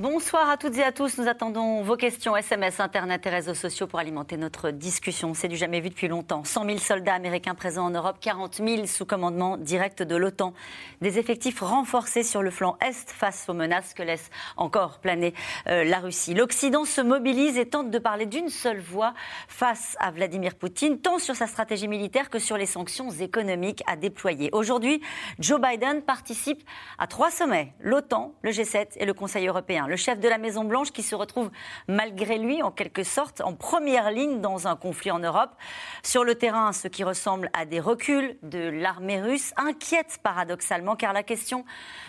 Bonsoir à toutes et à tous. Nous attendons vos questions SMS, Internet et réseaux sociaux pour alimenter notre discussion. C'est du jamais vu depuis longtemps. 100 000 soldats américains présents en Europe, 40 000 sous commandement direct de l'OTAN. Des effectifs renforcés sur le flanc Est face aux menaces que laisse encore planer euh, la Russie. L'Occident se mobilise et tente de parler d'une seule voix face à Vladimir Poutine, tant sur sa stratégie militaire que sur les sanctions économiques à déployer. Aujourd'hui, Joe Biden participe à trois sommets, l'OTAN, le G7 et le Conseil européen le chef de la Maison-Blanche qui se retrouve malgré lui, en quelque sorte, en première ligne dans un conflit en Europe. Sur le terrain, ce qui ressemble à des reculs de l'armée russe inquiète paradoxalement, car la question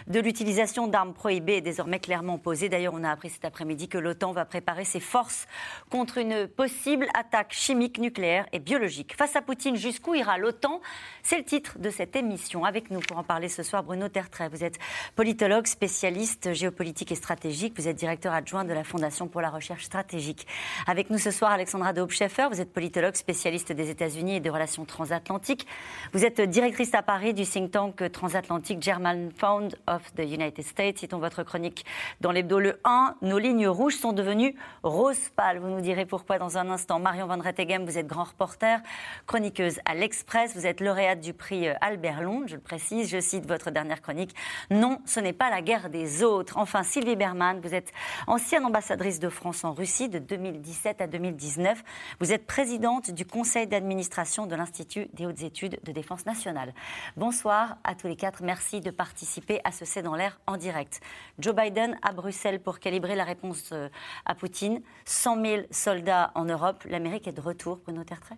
de l'utilisation d'armes prohibées est désormais clairement posée. D'ailleurs, on a appris cet après-midi que l'OTAN va préparer ses forces contre une possible attaque chimique, nucléaire et biologique. Face à Poutine, jusqu'où ira l'OTAN? C'est le titre de cette émission. Avec nous pour en parler ce soir, Bruno Tertrais. Vous êtes politologue, spécialiste géopolitique et stratégique. Vous êtes directeur adjoint de la Fondation pour la recherche stratégique. Avec nous ce soir, Alexandra de Vous êtes politologue spécialiste des États-Unis et des relations transatlantiques. Vous êtes directrice à Paris du think tank transatlantique German Fund of the United States. Citons votre chronique dans l'hebdo le 1. Nos lignes rouges sont devenues rose pâle. Vous nous direz pourquoi dans un instant. Marion Van Rettegem, vous êtes grand reporter, chroniqueuse à l'Express. Vous êtes lauréate du prix Albert Londres, je le précise. Je cite votre dernière chronique. Non, ce n'est pas la guerre des autres. Enfin, Sylvie Berman, vous êtes ancienne ambassadrice de France en Russie de 2017 à 2019. Vous êtes présidente du conseil d'administration de l'Institut des hautes études de défense nationale. Bonsoir à tous les quatre. Merci de participer à ce C'est dans l'air en direct. Joe Biden à Bruxelles pour calibrer la réponse euh, à Poutine. 100 000 soldats en Europe. L'Amérique est de retour, Bruno Tertrais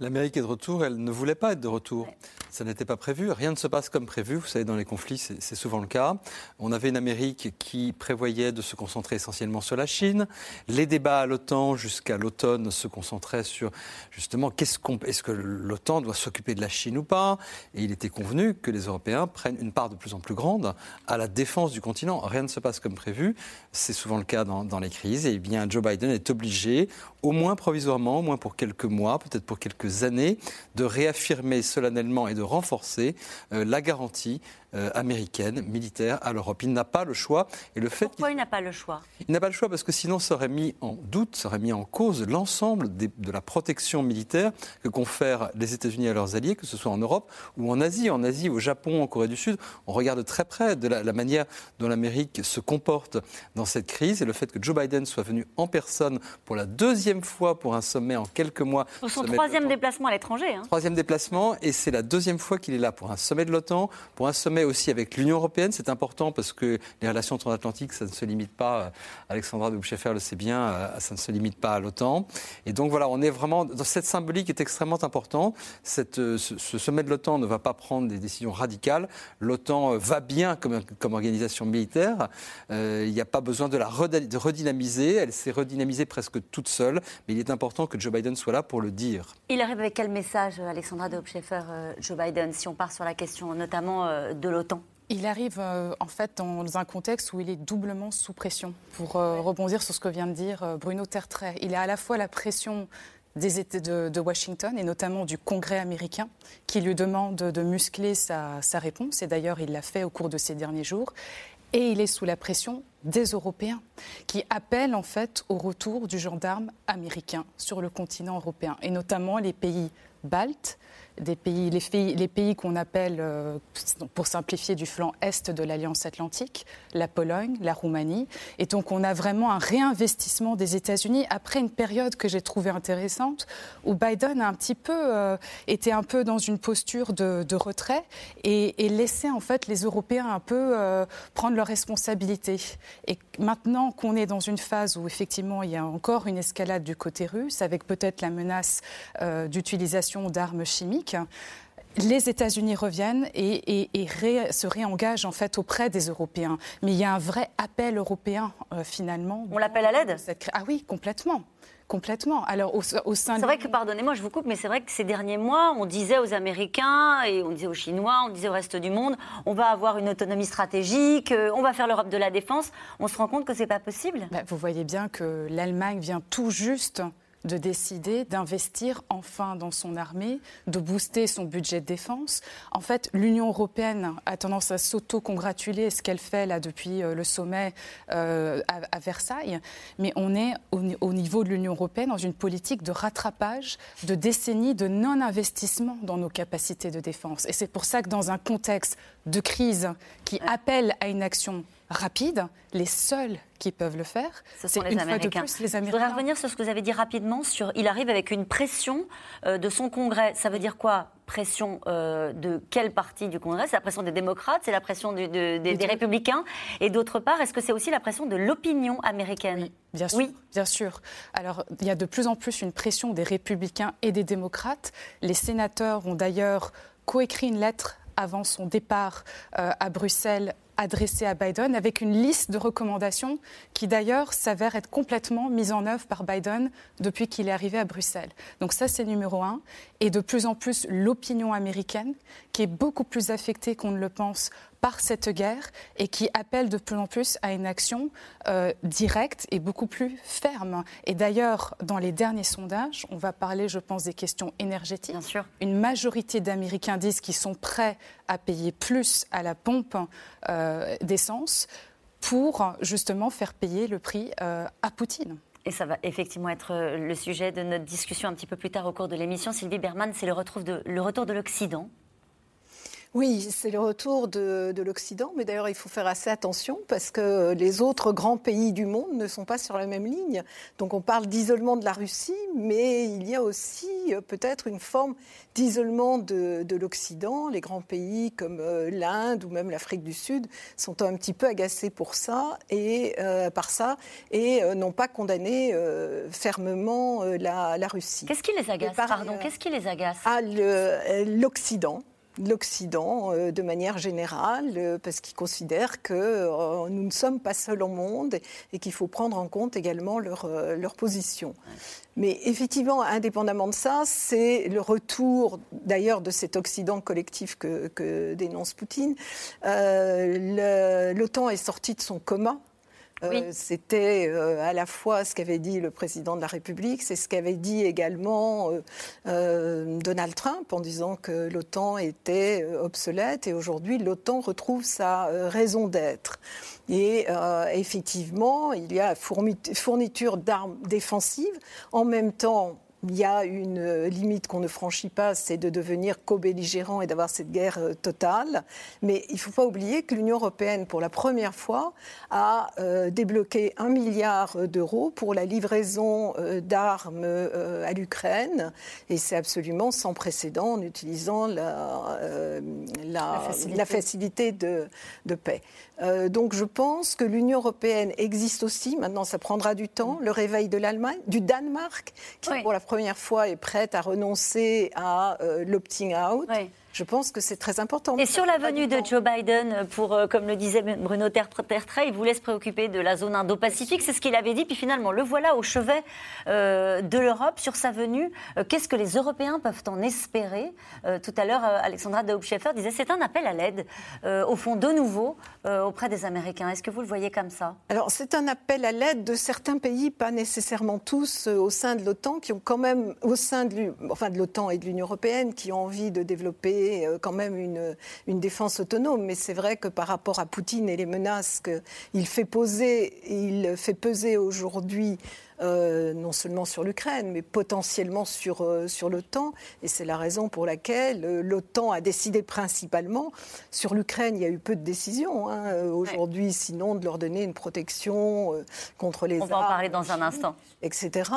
L'Amérique est de retour. Elle ne voulait pas être de retour. Ça n'était pas prévu. Rien ne se passe comme prévu. Vous savez, dans les conflits, c'est souvent le cas. On avait une Amérique qui prévoyait de se concentrer essentiellement sur la Chine. Les débats à l'OTAN jusqu'à l'automne se concentraient sur justement qu'est-ce qu'on, est-ce que l'OTAN doit s'occuper de la Chine ou pas? Et il était convenu que les Européens prennent une part de plus en plus grande à la défense du continent. Rien ne se passe comme prévu. C'est souvent le cas dans, dans les crises. Et bien, Joe Biden est obligé, au moins provisoirement, au moins pour quelques mois, peut-être pour quelques années, de réaffirmer solennellement et de renforcer euh, la garantie américaine, militaire à l'Europe. Il n'a pas le choix. Et le fait Pourquoi il, n'a pas le choix? Il n'a pas le choix parce que sinon ça aurait mis en doute, ça aurait mis en cause l'ensemble de la protection militaire que confèrent les États-Unis à leurs alliés, que ce soit en Europe ou en Asie. En Asie, au Japon, en Corée du Sud, on regarde très près de la, manière dont l'Amérique se comporte dans cette crise et le fait que Joe Biden soit venu en personne pour la deuxième fois pour un sommet en quelques mois. Pour son troisième déplacement à l'étranger. Hein. Troisième déplacement et c'est la deuxième fois qu'il est là pour un sommet de l'OTAN, pour un sommet aussi avec l'Union européenne. C'est important parce que les relations transatlantiques, ça ne se limite pas, euh, Alexandra de Boucheffer le sait bien, euh, ça ne se limite pas à l'OTAN. Et donc voilà, on est vraiment dans cette symbolique est extrêmement importante. Euh, ce, sommet de l'OTAN ne va pas prendre des décisions radicales. L'OTAN va bien comme, comme organisation militaire. il n'y a pas besoin de la redynamiser. Elle s'est redynamisée presque toute seule. Mais il est important que Joe Biden soit là pour le dire. Il arrive avec quel message, Alexandra de Boucheffer, Joe Biden, si on part sur la question notamment de l'OTAN il arrive euh, en fait dans un contexte où il est doublement sous pression. Pour euh, rebondir sur ce que vient de dire euh, Bruno Tertrais, il a à la fois la pression des États de, Washington et notamment du Congrès américain qui lui demande de muscler sa, sa réponse. Et d'ailleurs, il l'a fait au cours de ces derniers jours. Et il est sous la pression des Européens qui appellent en fait au retour du gendarme américain sur le continent européen et notamment les pays baltes, les pays, qu'on appelle, euh, pour simplifier, du flanc est de l'Alliance atlantique, la Pologne, la Roumanie. Et donc on a vraiment un réinvestissement des États-Unis après une période que j'ai trouvée intéressante où Biden a un petit peu euh, été un peu dans une posture de, retrait et, et, laissé en fait les Européens un peu euh, prendre leurs responsabilités. Et maintenant qu'on est dans une phase où effectivement il y a encore une escalade du côté russe avec peut-être la menace d'utilisation d'armes chimiques les États-Unis reviennent et, se réengagent en fait auprès des Européens. Mais il y a un vrai appel européen euh, finalement. On l'appelle à l'aide? Ah oui, complètement. Complètement. Alors, au, sein C'est vrai que, pardonnez-moi, je vous coupe, mais c'est vrai que ces derniers mois, on disait aux Américains et on disait aux Chinois, on disait au reste du monde, on va avoir une autonomie stratégique, euh, on va faire l'Europe de la défense. On se rend compte que c'est pas possible? Bah, vous voyez bien que l'Allemagne vient tout juste de décider d'investir enfin dans son armée, de booster son budget de défense. En fait, l'Union européenne a tendance à s'auto-congratuler ce qu'elle fait là depuis euh, le sommet euh, à, Versailles, mais on est au, niveau de l'Union européenne dans une politique de rattrapage de décennies de non-investissement dans nos capacités de défense. Et c'est pour ça que dans un contexte de crise qui appelle à une action rapide, les seuls qui peuvent le faire, c'est une Fois de plus, les Américains. Je voudrais revenir sur ce que vous avez dit rapidement. Sur, il arrive avec une pression euh, de son Congrès. Ça veut dire quoi Pression euh, de quelle partie du Congrès? C'est la pression des démocrates, c'est la pression des, républicains. Et d'autre part, est-ce que c'est aussi la pression de l'opinion américaine? Oui, bien sûr, oui. Bien sûr. Alors, il y a de plus en plus une pression des républicains et des démocrates. Les sénateurs ont d'ailleurs coécrit une lettre avant son départ euh, à Bruxelles adressé à Biden avec une liste de recommandations qui d'ailleurs s'avère être complètement mise en œuvre par Biden depuis qu'il est arrivé à Bruxelles. Donc ça c'est numéro un. Et de plus en plus l'opinion américaine qui est beaucoup plus affectée qu'on ne le pense par cette guerre et qui appelle de plus en plus à une action euh, directe et beaucoup plus ferme. Et d'ailleurs, dans les derniers sondages, on va parler, je pense, des questions énergétiques. Bien sûr. Une majorité d'Américains disent qu'ils sont prêts à payer plus à la pompe euh, d'essence pour justement faire payer le prix euh, à Poutine. Et ça va effectivement être le sujet de notre discussion un petit peu plus tard au cours de l'émission. Sylvie Berman, c'est le, le retour de l'Occident oui, c'est le retour de, l'Occident, mais d'ailleurs il faut faire assez attention parce que les autres grands pays du monde ne sont pas sur la même ligne. Donc on parle d'isolement de la Russie, mais il y a aussi euh, peut-être une forme d'isolement de, l'Occident. Les grands pays comme euh, l'Inde ou même l'Afrique du Sud sont un petit peu agacés pour ça et euh, par ça et n'ont pas condamné fermement la, Russie. Qu'est-ce qui les agace? Pardon, qu'est-ce qui les agace? ah, L'Occident l'Occident euh, de manière générale, euh, parce qu'ils considèrent que euh, nous ne sommes pas seuls au monde et qu'il faut prendre en compte également leur, position. Mais effectivement, indépendamment de ça, c'est le retour d'ailleurs de cet Occident collectif que, que dénonce Poutine. L'OTAN est sorti de son coma euh, c'était euh, à la fois ce qu'avait dit le président de la République, c'est ce qu'avait dit également euh, Donald Trump en disant que l'OTAN était obsolète et aujourd'hui l'OTAN retrouve sa raison d'être. Et effectivement, il y a fourniture d'armes défensives. En même temps, il y a une euh, limite qu'on ne franchit pas, c'est de devenir co-belligérant et d'avoir cette guerre euh, totale. Mais il ne faut pas oublier que l'Union européenne, pour la première fois, a euh, débloqué un milliard d'euros pour la livraison d'armes à l'Ukraine. Et c'est absolument sans précédent en utilisant la, la, facilité. de, de paix. donc je pense que l'Union européenne existe aussi. Maintenant, ça prendra du temps. Le réveil de l'Allemagne, du Danemark, qui pour la première fois est prête à renoncer à euh, l'opting out. Je pense que c'est très important. Et sur la venue de Joe Biden, pour, euh, comme le disait Bruno Tertrais, il voulait se préoccuper de la zone Indo-Pacifique. C'est ce qu'il avait dit. Puis finalement, le voilà au chevet euh, de l'Europe sur sa venue. Qu'est-ce que les Européens peuvent en espérer? Tout à l'heure, Alexandra Daubscheffer disait c'est un appel à l'aide, au fond, de nouveau, auprès des Américains. Est-ce que vous le voyez comme ça? Alors, c'est un appel à l'aide de certains pays, pas nécessairement tous, au sein de l'OTAN, qui ont quand même, au sein de l'OTAN et de l'Union européenne, qui ont envie de développer euh, quand même une, défense autonome. Mais c'est vrai que par rapport à Poutine et les menaces qu'il fait poser, il fait peser aujourd'hui euh, non seulement sur l'Ukraine, mais potentiellement sur, euh, sur l'OTAN. Et c'est la raison pour laquelle euh, l'OTAN a décidé principalement. Sur l'Ukraine, il y a eu peu de décisions hein, aujourd'hui, sinon de leur donner une protection contre les On va en parler dans un instant. Etc.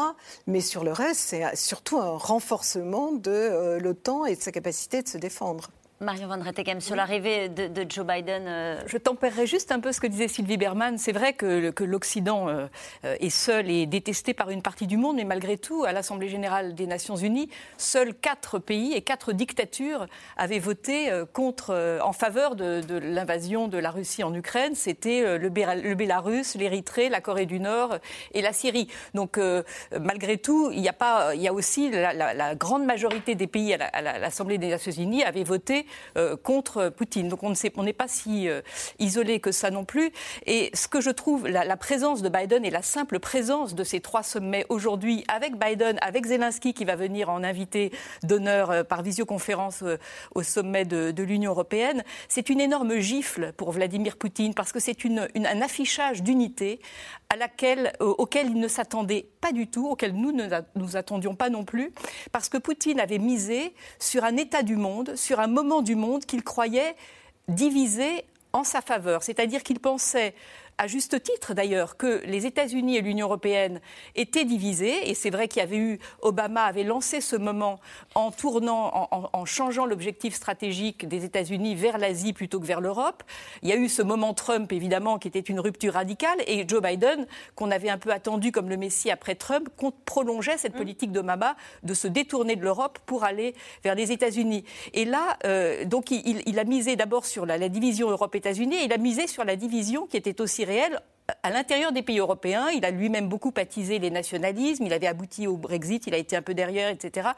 Mais sur le reste, c'est surtout un renforcement de l'OTAN et de sa capacité de se défendre. Marion Van Rettegem, sur l'arrivée de, Joe Biden. Euh, Je tempérerai juste un peu ce que disait Sylvie Berman. C'est vrai que, que l'Occident euh, est seul et détesté par une partie du monde, mais malgré tout, à l'Assemblée générale des Nations unies, seuls quatre pays et quatre dictatures avaient voté euh, contre, en faveur de, l'invasion de la Russie en Ukraine. C'était le, Bélarus, l'Érythrée, la Corée du Nord et la Syrie. Donc, malgré tout, il y a pas, il y a aussi la, grande majorité des pays à l'Assemblée des Nations unies avaient voté euh, contre Poutine. Donc on n'est pas si euh, isolé que ça non plus. Et ce que je trouve, la, présence de Biden et la simple présence de ces trois sommets aujourd'hui, avec Biden, avec Zelensky qui va venir en invité d'honneur euh, par visioconférence au sommet de, l'Union européenne, c'est une énorme gifle pour Vladimir Poutine parce que c'est un affichage d'unité à laquelle, auquel il ne s'attendait pas du tout, auquel nous ne nous attendions pas non plus, parce que Poutine avait misé sur un état du monde, sur un moment du monde qu'il croyait divisé en sa faveur. C'est-à-dire qu'il pensait à juste titre d'ailleurs, que les États-Unis et l'Union européenne étaient divisés. Et c'est vrai qu'il y avait eu, Obama avait lancé ce moment en tournant, en, changeant l'objectif stratégique des États-Unis vers l'Asie plutôt que vers l'Europe. Il y a eu ce moment Trump, évidemment, qui était une rupture radicale. Et Joe Biden, qu'on avait un peu attendu comme le Messie après Trump, prolongeait cette mmh. politique d'Obama de se détourner de l'Europe pour aller vers les États-Unis. Et là, euh, donc, il, a misé d'abord sur la, la division Europe-États-Unis et il a misé sur la division qui était aussi réel à l'intérieur des pays européens, il a lui-même beaucoup attisé les nationalismes, il avait abouti au Brexit, il a été un peu derrière, etc.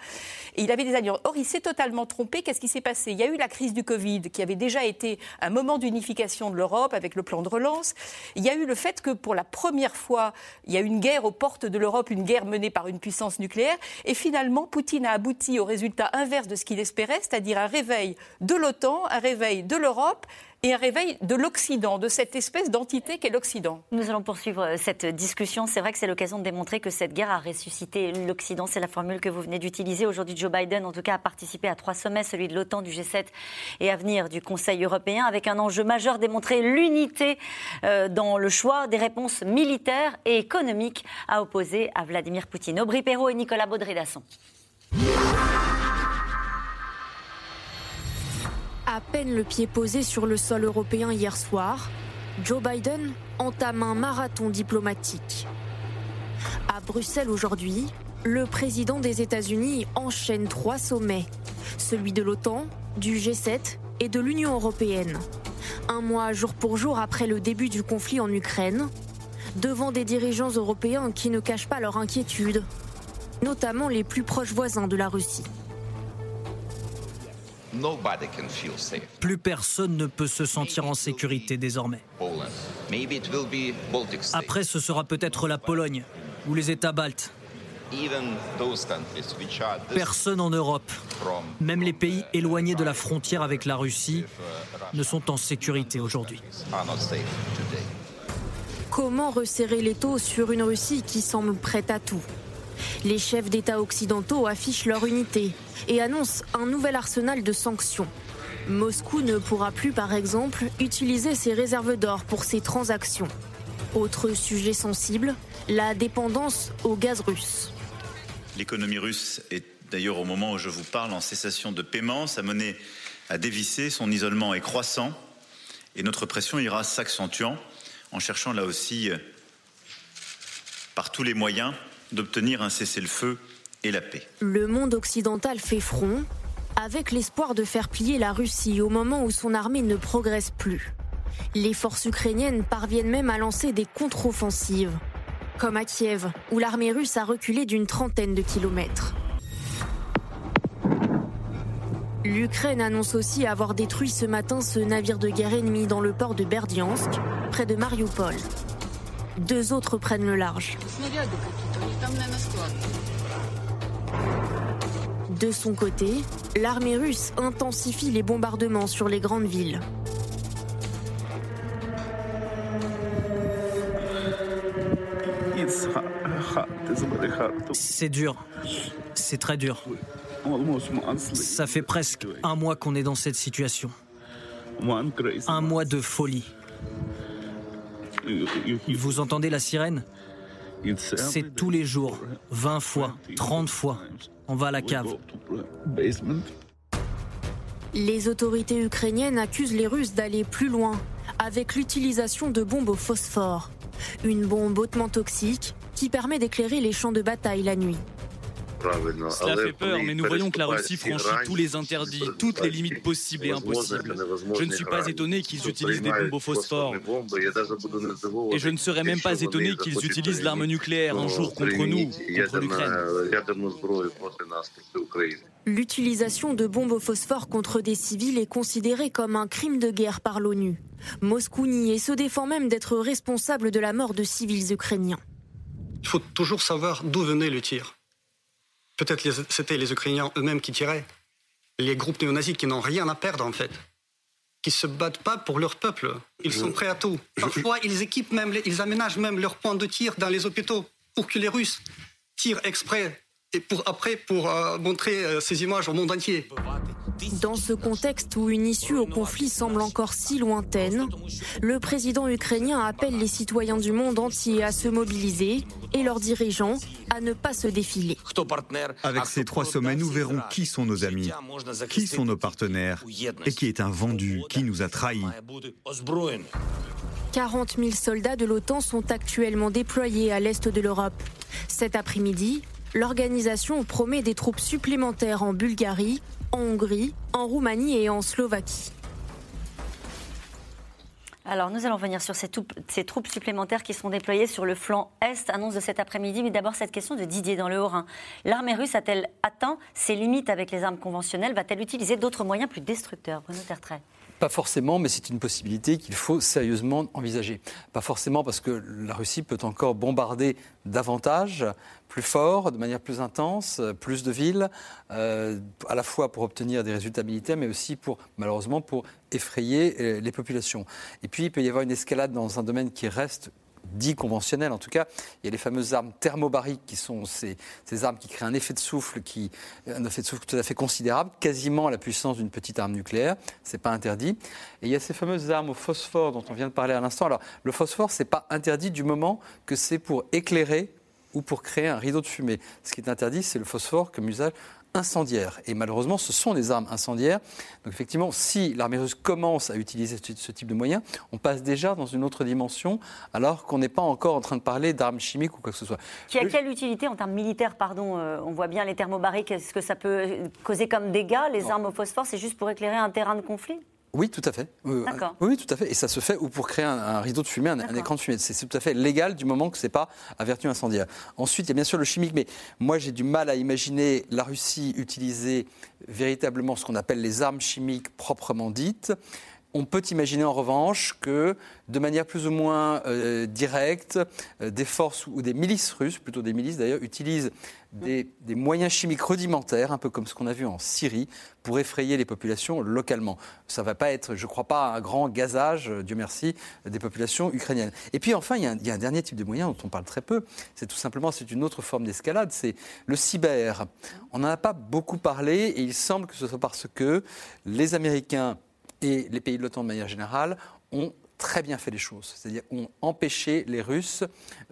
Et il avait des alliances. Or, il s'est totalement trompé. Qu'est-ce qui s'est passé? Il y a eu la crise du Covid, qui avait déjà été un moment d'unification de l'Europe avec le plan de relance. Il y a eu le fait que, pour la première fois, il y a eu une guerre aux portes de l'Europe, une guerre menée par une puissance nucléaire. Et finalement, Poutine a abouti au résultat inverse de ce qu'il espérait, c'est-à-dire un réveil de l'OTAN, un réveil de l'Europe et un réveil de l'Occident, de cette espèce d'entité qu'est l'Occident. Nous allons poursuivre euh, cette discussion. C'est vrai que c'est l'occasion de démontrer que cette guerre a ressuscité l'Occident. C'est la formule que vous venez d'utiliser. Aujourd'hui, Joe Biden, en tout cas, a participé à trois sommets, celui de l'OTAN, du G7 et à venir du Conseil européen, avec un enjeu majeur, démontrer l'unité euh, dans le choix des réponses militaires et économiques à opposer à Vladimir Poutine. Aubry Perrault et Nicolas Baudry-Dasson. À peine le pied posé sur le sol européen hier soir, Joe Biden entame un marathon diplomatique. À Bruxelles aujourd'hui, le président des États-Unis enchaîne trois sommets, celui de l'OTAN, du G7 et de l'Union européenne. Un mois jour pour jour après le début du conflit en Ukraine, devant des dirigeants européens qui ne cachent pas leur inquiétude, notamment les plus proches voisins de la Russie. Plus personne ne peut se sentir en sécurité désormais. Après, ce sera peut-être la Pologne ou les États baltes. Personne en Europe, même les pays éloignés de la frontière avec la Russie, ne sont en sécurité aujourd'hui. Comment resserrer les taux sur une Russie qui semble prête à tout? Les chefs d'État occidentaux affichent leur unité et annoncent un nouvel arsenal de sanctions. Moscou ne pourra plus, par exemple, utiliser ses réserves d'or pour ses transactions. Autre sujet sensible, la dépendance au gaz russe. L'économie russe est d'ailleurs au moment où je vous parle en cessation de paiement. Sa monnaie a dévissé, son isolement est croissant et notre pression ira s'accentuant en cherchant là aussi par tous les moyens d'obtenir un cessez-le-feu et la paix. Le monde occidental fait front avec l'espoir de faire plier la Russie au moment où son armée ne progresse plus. Les forces ukrainiennes parviennent même à lancer des contre-offensives, comme à Kiev, où l'armée russe a reculé d'une trentaine de kilomètres. L'Ukraine annonce aussi avoir détruit ce matin ce navire de guerre ennemi dans le port de Berdiansk, près de Mariupol. Deux autres prennent le large. De son côté, l'armée russe intensifie les bombardements sur les grandes villes. C'est dur. C'est très dur. Ça fait presque un mois qu'on est dans cette situation. Un mois de folie. Vous entendez la sirène? C'est tous les jours, 20 fois, 30 fois. On va à la cave. Les autorités ukrainiennes accusent les Russes d'aller plus loin avec l'utilisation de bombes au phosphore, une bombe hautement toxique qui permet d'éclairer les champs de bataille la nuit. Cela fait peur, mais nous voyons que la Russie franchit tous les interdits, toutes les limites possibles et impossibles. Je ne suis pas étonné qu'ils utilisent des bombes au phosphore. Et je ne serais même pas étonné qu'ils utilisent l'arme nucléaire un jour contre nous, contre l'Ukraine. L'utilisation de bombes au phosphore contre des civils est considérée comme un crime de guerre par l'ONU. Moscou nie et se défend même d'être responsable de la mort de civils ukrainiens. Il faut toujours savoir d'où venait le tir. Peut-être c'était les Ukrainiens eux-mêmes qui tiraient. Les groupes néo-nazis qui n'ont rien à perdre, en fait. Qui se battent pas pour leur peuple. Ils sont prêts à tout. Parfois, ils équipent même, ils aménagent même leurs points de tir dans les hôpitaux pour que les Russes tirent exprès et pour après pour euh, montrer euh, ces images au monde entier. Dans ce contexte où une issue au conflit semble encore si lointaine, le président ukrainien appelle les citoyens du monde entier à se mobiliser et leurs dirigeants à ne pas se défiler. Avec ces trois sommets, nous verrons qui sont nos amis, qui sont nos partenaires et qui est un vendu, qui nous a trahis. 40 000 soldats de l'OTAN sont actuellement déployés à l'est de l'Europe. Cet après-midi, l'organisation promet des troupes supplémentaires en Bulgarie, en Hongrie, en Roumanie et en Slovaquie. Alors, nous allons venir sur ces, troupes supplémentaires qui sont déployées sur le flanc Est, annonce de cet après-midi. Mais d'abord, cette question de Didier dans le Haut-Rhin. L'armée russe a-t-elle atteint ses limites avec les armes conventionnelles? Va-t-elle utiliser d'autres moyens plus destructeurs? Bruno Tertrais pas forcément, mais c'est une possibilité qu'il faut sérieusement envisager. Pas forcément parce que la Russie peut encore bombarder davantage, plus fort, de manière plus intense, plus de villes, euh, à la fois pour obtenir des résultats militaires, mais aussi pour, malheureusement, pour effrayer euh, les populations. Et puis, il peut y avoir une escalade dans un domaine qui reste dit conventionnel en tout cas. Il y a les fameuses armes thermobariques qui sont ces, armes qui créent un effet de souffle qui un effet souffle tout à fait considérable, quasiment à la puissance d'une petite arme nucléaire. C'est pas interdit. Et il y a ces fameuses armes au phosphore dont on vient de parler à l'instant. Alors le phosphore c'est pas interdit du moment que c'est pour éclairer ou pour créer un rideau de fumée. Ce qui est interdit, c'est le phosphore comme usage incendiaires. Et malheureusement, ce sont des armes incendiaires. Donc effectivement, si l'armée russe commence à utiliser ce type de moyens, on passe déjà dans une autre dimension, alors qu'on n'est pas encore en train de parler d'armes chimiques ou quoi que ce soit. Qui a quelle utilité en termes militaires, pardon euh, On voit bien les thermobariques, est-ce que ça peut causer comme dégâts Les armes au phosphore, c'est juste pour éclairer un terrain de conflit? Oui, tout à fait. Oui, tout à fait. Et ça se fait ou pour créer un, rideau de fumée, un, écran de fumée. C'est tout à fait légal du moment que ce n'est pas à vertu incendiaire. Ensuite, il y a bien sûr le chimique, mais moi j'ai du mal à imaginer la Russie utiliser véritablement ce qu'on appelle les armes chimiques proprement dites. On peut imaginer en revanche que, de manière plus ou moins euh, directe, euh, des forces ou des milices russes, plutôt des milices d'ailleurs, utilisent des, moyens chimiques rudimentaires, un peu comme ce qu'on a vu en Syrie, pour effrayer les populations localement. Ça ne va pas être, je ne crois pas, un grand gazage, euh, Dieu merci, des populations ukrainiennes. Et puis enfin, il y, a un, dernier type de moyen dont on parle très peu. C'est tout simplement, une autre forme d'escalade, c'est le cyber. On n'en a pas beaucoup parlé et il semble que ce soit parce que les Américains et les pays de l'OTAN de manière générale ont très bien fait les choses, c'est-à-dire ont empêché les Russes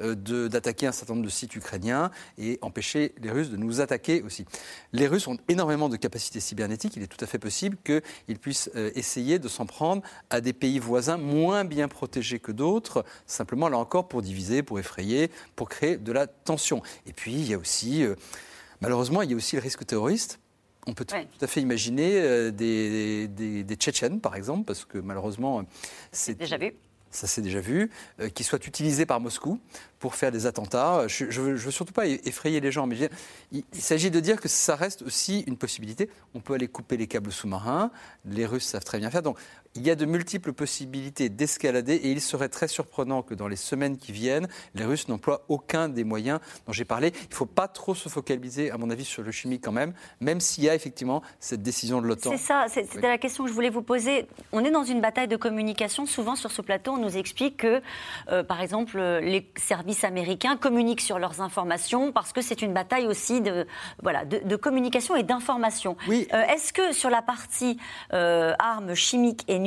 euh, d'attaquer un certain nombre de sites ukrainiens et empêché les Russes de nous attaquer aussi. Les Russes ont énormément de capacités cybernétiques, il est tout à fait possible qu'ils puissent euh, essayer de s'en prendre à des pays voisins moins bien protégés que d'autres, simplement là encore pour diviser, pour effrayer, pour créer de la tension. Et puis il y a aussi, euh, malheureusement, il y a aussi le risque terroriste on peut tout, à fait imaginer euh, des, des, Tchétchènes, par exemple, parce que malheureusement, c'est déjà vu. Ça s'est déjà vu, euh, qui soient utilisés par Moscou pour faire des attentats. Je ne veux, surtout pas effrayer les gens, mais il, s'agit de dire que ça reste aussi une possibilité. On peut aller couper les câbles sous-marins, les Russes savent très bien faire. Donc il y a de multiples possibilités d'escalader et il serait très surprenant que dans les semaines qui viennent, les Russes n'emploient aucun des moyens dont j'ai parlé. Il ne faut pas trop se focaliser, à mon avis, sur le chimique quand même, même s'il y a effectivement cette décision de l'OTAN. C'est ça, c'était la question que je voulais vous poser. On est dans une bataille de communication. Souvent sur ce plateau, on nous explique que, euh, par exemple, les services américains communiquent sur leurs informations parce que c'est une bataille aussi de, voilà, de, communication et d'information. Oui. Euh, est-ce que sur la partie euh, armes chimiques et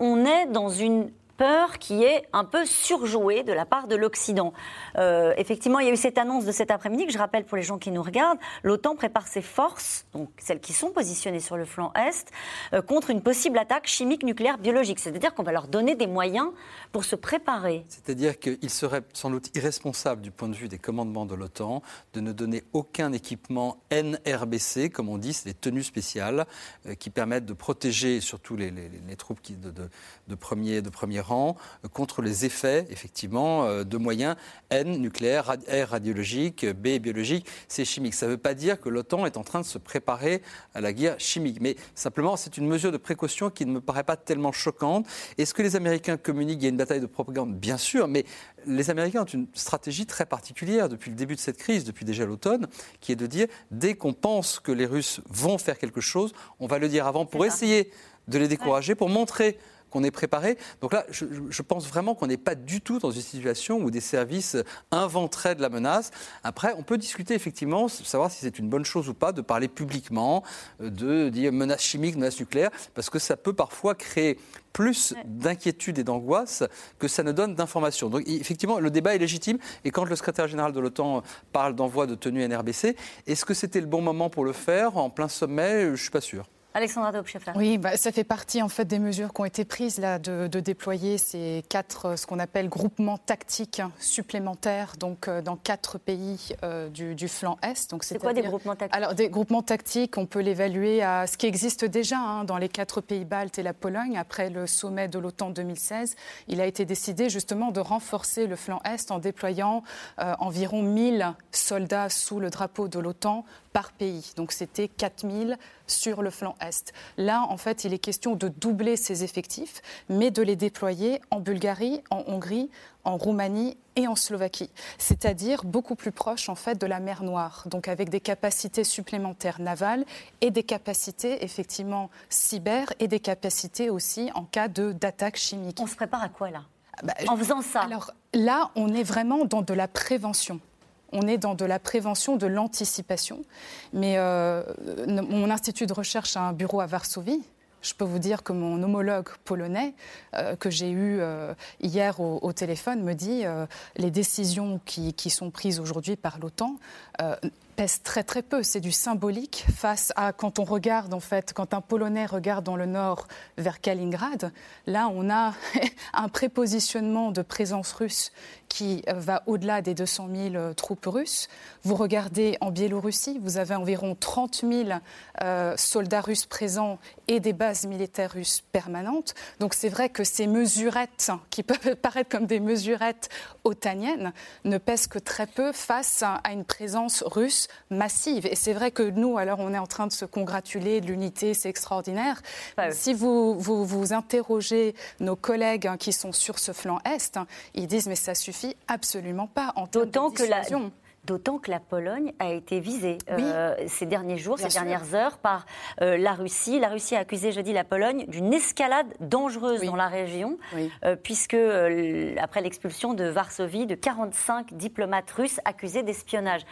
on est dans une peur qui est un peu surjouée de la part de l'Occident. Euh, effectivement, il y a eu cette annonce de cet après-midi que je rappelle pour les gens qui nous regardent. L'OTAN prépare ses forces, donc celles qui sont positionnées sur le flanc Est, euh, contre une possible attaque chimique, nucléaire, biologique. C'est-à-dire qu'on va leur donner des moyens pour se préparer. C'est-à-dire qu'il serait sans doute irresponsable du point de vue des commandements de l'OTAN de ne donner aucun équipement NRBC, comme on dit, c'est des tenues spéciales euh, qui permettent de protéger surtout les, troupes qui, de, de, premier, de premier euh, contre les effets, effectivement, euh, de moyens N, nucléaire, R, radiologique, B, biologique, C, chimique. Ça ne veut pas dire que l'OTAN est en train de se préparer à la guerre chimique, mais simplement, c'est une mesure de précaution qui ne me paraît pas tellement choquante. Est-ce que les Américains communiquent? Il y a une bataille de propagande, bien sûr, mais les Américains ont une stratégie très particulière depuis le début de cette crise, depuis déjà l'automne, qui est de dire dès qu'on pense que les Russes vont faire quelque chose, on va le dire avant pour essayer de les décourager, pour montrer qu'on est préparé. Donc là, je, pense vraiment qu'on n'est pas du tout dans une situation où des services inventeraient de la menace. Après, on peut discuter effectivement, savoir si c'est une bonne chose ou pas de parler publiquement, euh, de dire menace chimique, menace nucléaire, parce que ça peut parfois créer plus d'inquiétude et d'angoisse que ça ne donne d'informations. Donc effectivement, le débat est légitime. Et quand le secrétaire général de l'OTAN parle d'envoi de tenue NRBC, est-ce que c'était le bon moment pour le faire en plein sommet? Je ne suis pas sûr. Alexandra Oui, bah, ça fait partie en fait des mesures qui ont été prises là de, déployer ces quatre, euh, ce qu'on appelle groupements tactiques supplémentaires, donc euh, dans quatre pays euh, du, flanc est. Donc c'est quoi des groupements tactiques? Alors des groupements tactiques, on peut l'évaluer à ce qui existe déjà hein, dans les quatre pays baltes et la Pologne après le sommet de l'OTAN 2016. Il a été décidé justement de renforcer le flanc est en déployant environ 1000 soldats sous le drapeau de l'OTAN par pays. Donc c'était 4000 sur le flanc Est. Là, en fait, il est question de doubler ces effectifs, mais de les déployer en Bulgarie, en Hongrie, en Roumanie et en Slovaquie, c'est-à-dire beaucoup plus proche en fait de la mer Noire, donc avec des capacités supplémentaires navales et des capacités effectivement cyber et des capacités aussi en cas de d'attaque chimique. On se prépare à quoi là? Bah, En faisant ça? Alors là, on est vraiment dans de la prévention on est dans de la prévention, de l'anticipation. Mais euh, mon institut de recherche a un bureau à Varsovie. Je peux vous dire que mon homologue polonais, euh, que j'ai eu euh, hier au, téléphone, me dit les décisions qui, sont prises aujourd'hui par l'OTAN pèse très très peu. C'est du symbolique face à quand on regarde en fait, quand un Polonais regarde dans le nord vers Kaliningrad, là on a un prépositionnement de présence russe qui va au-delà des 200 000 euh, troupes russes. Vous regardez en Biélorussie, vous avez environ 30 000 euh, soldats russes présents et des bases militaires russes permanentes. Donc c'est vrai que ces mesurettes, qui peuvent paraître comme des mesurettes otaniennes, ne pèsent que très peu face à une présence russe massive. Et c'est vrai que nous, alors, on est en train de se congratuler de l'unité, c'est extraordinaire. si vous, vous, interrogez nos collègues hein, qui sont sur ce flanc Est, hein, ils disent mais ça suffit absolument pas en D'autant que la D'autant que la Pologne a été visée euh, ces derniers jours, ces dernières heures par euh, la Russie. La Russie a accusé jeudi la Pologne d'une escalade dangereuse dans la région, euh, puisque après l'expulsion de Varsovie de 45 diplomates russes accusés d'espionnage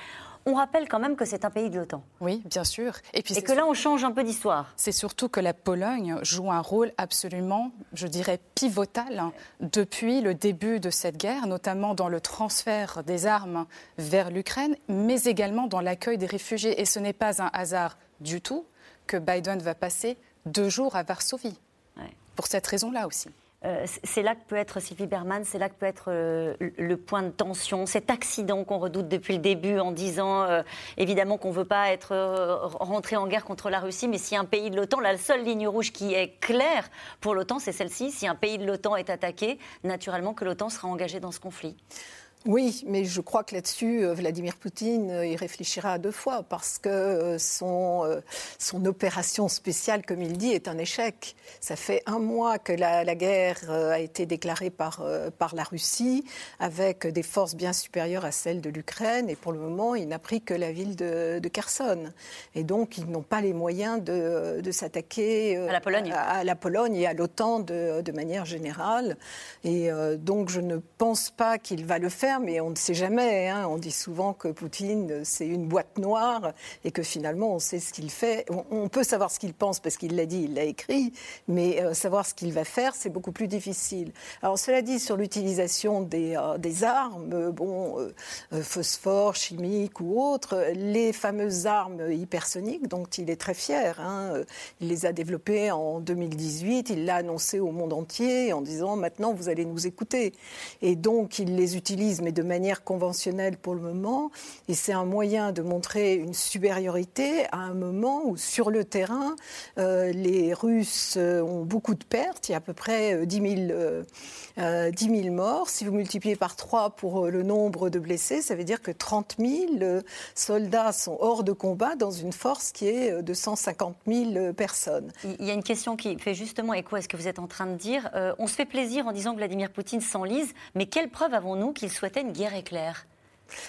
on rappelle quand même que c'est un pays de l'OTAN. Oui, bien sûr. Et, puis que là, on change un peu d'histoire. C'est surtout que la Pologne joue un rôle absolument, je dirais, pivotal depuis le début de cette guerre, notamment dans le transfert des armes vers l'Ukraine, mais également dans l'accueil des réfugiés. Et ce n'est pas un hasard du tout que Biden va passer deux jours à Varsovie. Pour cette raison-là aussi. Euh, c'est là que peut être Sylvie Berman, c'est là que peut être euh, le point de tension, cet accident qu'on redoute depuis le début en disant euh, évidemment qu'on ne veut pas être rentré en guerre contre la Russie, mais si un pays de l'OTAN, la seule ligne rouge qui est claire pour l'OTAN, c'est celle-ci. Si un pays de l'OTAN est attaqué, naturellement que l'OTAN sera engagé dans ce conflit. Oui, mais je crois que là-dessus, euh, Vladimir Poutine euh, y réfléchira à deux fois parce que euh, son, son opération spéciale, comme il dit, est un échec. Ça fait un mois que la, guerre a été déclarée par, par la Russie avec des forces bien supérieures à celles de l'Ukraine et pour le moment, il n'a pris que la ville de, de Kherson. Et donc, ils n'ont pas les moyens de, de s'attaquer à la Pologne, à, la Pologne et à l'OTAN de, de, manière générale. Et donc, je ne pense pas qu'il va le faire mais on ne sait jamais. Hein. On dit souvent que Poutine, c'est une boîte noire et que finalement, on sait ce qu'il fait. On, peut savoir ce qu'il pense parce qu'il l'a dit, il l'a écrit, mais euh, savoir ce qu'il va faire, c'est beaucoup plus difficile. Alors, cela dit, sur l'utilisation des, euh, armes, bon, euh, phosphore, chimique ou autres, les fameuses armes hypersoniques, dont il est très fier, hein, il les a développées en 2018, il l'a annoncé au monde entier en disant maintenant vous allez nous écouter. Et donc, il les utilise, mais de manière conventionnelle pour le moment. Et c'est un moyen de montrer une supériorité à un moment où, sur le terrain, euh, les Russes euh, ont beaucoup de pertes. Il y a à peu près 10 euh, 000, morts. Si vous multipliez par 3 pour le nombre de blessés, ça veut dire que 30 000 soldats sont hors de combat dans une force qui est de 150 000 personnes. Il y a une question qui fait justement écho à ce que vous êtes en train de dire. on se fait plaisir en disant que Vladimir Poutine s'enlise, mais quelle preuve avons-nous qu'il souhaitait une guerre éclair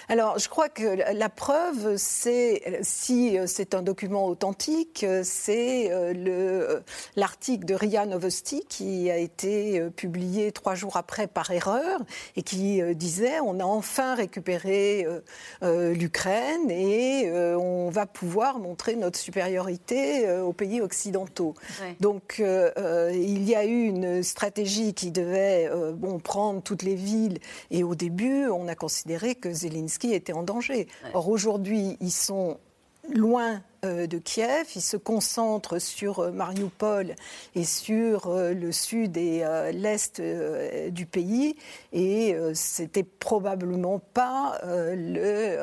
alors, je crois que la preuve, c'est, si c'est un document authentique, c'est euh, l'article de RIA Novosti qui a été euh, publié trois jours après par erreur et qui euh, disait on a enfin récupéré l'Ukraine et on va pouvoir montrer notre supériorité aux pays occidentaux. Donc, il y a eu une stratégie qui devait bon, prendre toutes les villes et au début, on a considéré que Zelensky était en danger. Or, aujourd'hui, ils sont loin de Kiev. Il se concentre sur euh, Mariupol et sur euh, le sud et l'est du pays. Et c'était probablement pas le,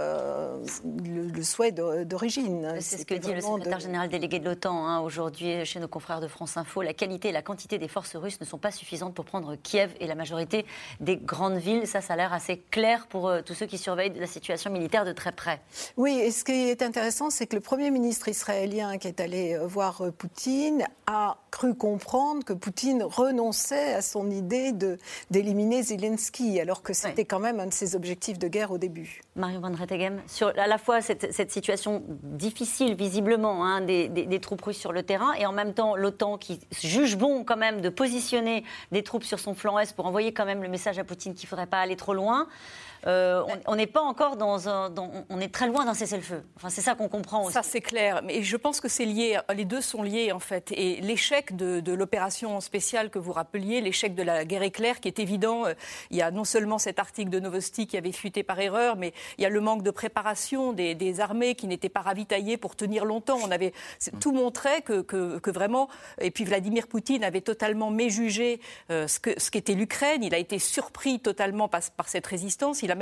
le, souhait d'origine. C'est ce que dit le secrétaire général délégué de l'OTAN hein, aujourd'hui chez nos confrères de France Info. La qualité et la quantité des forces russes ne sont pas suffisantes pour prendre Kiev et la majorité des grandes villes. Ça, ça a l'air assez clair pour tous ceux qui surveillent la situation militaire de très près. Oui, et ce qui est intéressant, c'est que le Premier ministre ministre israélien qui est allé euh, voir euh, Poutine a cru comprendre que Poutine renonçait à son idée d'éliminer Zelensky, alors que c'était quand même un de ses objectifs de guerre au début. Marion Van Rettegem, sur à la fois cette, cette situation difficile, visiblement, hein, des, des, troupes russes sur le terrain, et en même temps l'OTAN qui juge bon quand même de positionner des troupes sur son flanc Est pour envoyer quand même le message à Poutine qu'il ne faudrait pas aller trop loin. Euh, on n'est pas encore dans un. on est très loin d'un cessez-le-feu. Enfin, c'est ça qu'on comprend aussi. Ça, c'est clair. Mais je pense que c'est lié. Les deux sont liés, en fait. Et l'échec de, l'opération spéciale que vous rappeliez, l'échec de la guerre éclair, qui est évident. Euh, il y a non seulement cet article de Novosti qui avait fuité par erreur, mais il y a le manque de préparation des, armées qui n'étaient pas ravitaillées pour tenir longtemps. On avait tout montrait que, que, vraiment. Et puis Vladimir Poutine avait totalement méjugé euh, ce qu'était ce l'Ukraine. Il a été surpris totalement par, par cette résistance. Il a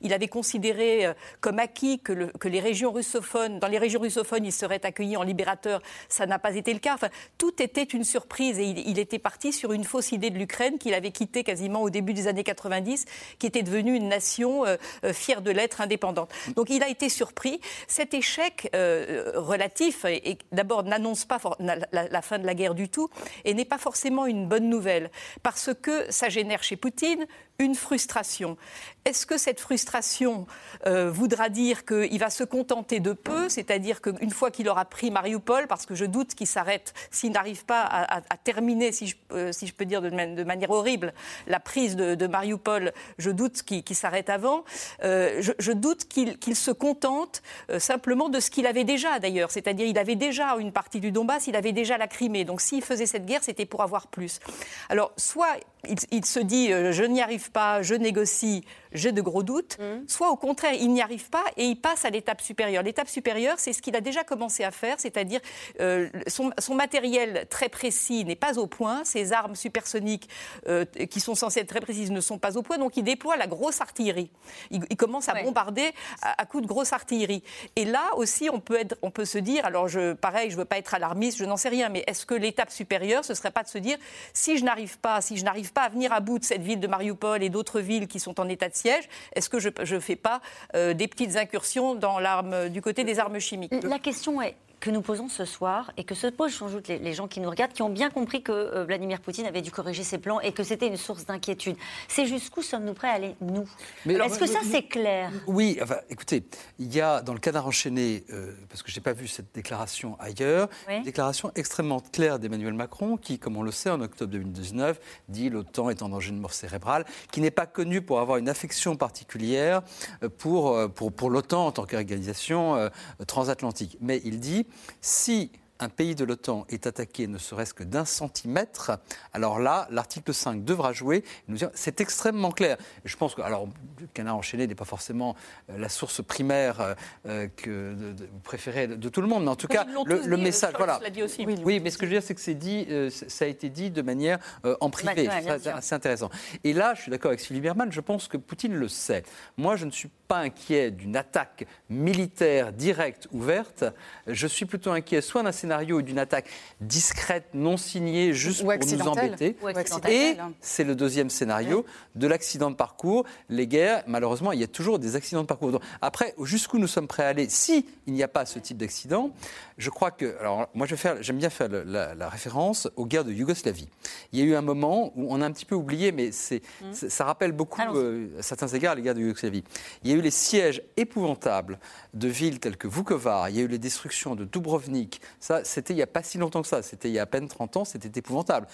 il avait considéré euh, comme acquis que, les régions russophones, dans les régions russophones, il serait accueilli en libérateur. Ça n'a pas été le cas. Tout était une surprise et il, était parti sur une fausse idée de l'Ukraine qu'il avait quittée quasiment au début des années 90, qui était devenue une nation euh, euh, fière de l'être indépendante. Donc il a été surpris. Cet échec relatif, et, d'abord n'annonce pas la, fin de la guerre du tout, et n'est pas forcément une bonne nouvelle, parce que ça génère chez Poutine une frustration. Est-ce que cette frustration euh, voudra dire qu'il va se contenter de peu, c'est-à-dire qu'une fois qu'il aura pris Mariupol, parce que je doute qu'il s'arrête, s'il n'arrive pas à, terminer, si je, euh, si je, peux dire de, manière horrible, la prise de, Mariupol, je doute qu'il s'arrête avant, euh, je, doute qu'il se contente simplement de ce qu'il avait déjà d'ailleurs, c'est-à-dire il avait déjà une partie du Donbass, il avait déjà la Crimée, donc s'il faisait cette guerre, c'était pour avoir plus. Alors, soit il, se dit je n'y arrive pas, je négocie, j'ai de gros doutes, mmh. soit au contraire, il n'y arrive pas et il passe à l'étape supérieure. L'étape supérieure, c'est ce qu'il a déjà commencé à faire, c'est-à-dire euh, son, matériel très précis n'est pas au point, ses armes supersoniques euh, qui sont censées être très précises ne sont pas au point, donc il déploie la grosse artillerie. Il, commence à bombarder à, coups de grosse artillerie. Et là aussi, on peut, être, on peut se dire, alors je, pareil, je ne veux pas être alarmiste, je n'en sais rien, mais est-ce que l'étape supérieure, ce ne serait pas de se dire, si je n'arrive pas, si je n'arrive pas à venir à bout de cette ville de Mariupol et d'autres villes qui sont en état de siège, est-ce que je ne fais pas euh, des petites incursions dans l'arme, du côté des armes chimiques? La question est que nous posons ce soir et que se posent sans doute les, gens qui nous regardent, qui ont bien compris que euh, Vladimir Poutine avait dû corriger ses plans et que c'était une source d'inquiétude. C'est jusqu'où sommes-nous prêts à aller, nous? Est-ce que ça, c'est clair? Oui, enfin, écoutez, il y a dans le canard enchaîné, euh, parce que je n'ai pas vu cette déclaration ailleurs, une déclaration extrêmement claire d'Emmanuel Macron qui, comme on le sait, en octobre 2019, dit l'OTAN est en danger de mort cérébrale, qui n'est pas connu pour avoir une affection particulière euh, pour, pour, pour l'OTAN en tant qu'organisation transatlantique. Mais il dit si un pays de l'OTAN est attaqué ne serait-ce que d'un centimètre, alors là, l'article 5 devra jouer. C'est extrêmement clair. Je pense que, alors, le canard enchaîné n'est pas forcément euh, la source primaire euh, euh, que vous préférez de, tout le monde, mais en tout cas, le, message, voilà. Oui, mais ce que je veux dire, c'est que c'est dit, ça a été dit de manière en privé. c'est intéressant. Et là, je suis d'accord avec Sylvie Berman. Je pense que Poutine le sait. Moi, je ne suis pas inquiet d'une attaque militaire directe ouverte. Je suis plutôt inquiet soit d'un scénario d'une attaque discrète, non signée, juste pour nous embêter. Et c'est le deuxième scénario de l'accident de parcours. Les guerres, malheureusement, il y a toujours des accidents de parcours. après, jusqu'où nous sommes prêts à aller si il n'y a pas ce type d'accident Je crois que, alors moi, j'aime bien faire la, référence aux guerres de Yougoslavie. Il y a eu un moment où on a un petit peu oublié, mais c'est, mmh. ça rappelle beaucoup, euh, à certains égards, les guerres de Yougoslavie. Il y a eu les sièges épouvantables de villes telles que Vukovar, il y a eu les destructions de Dubrovnik. Ça, c'était il n'y a pas si longtemps que ça, c'était il y a à peine 30 ans, c'était épouvantable.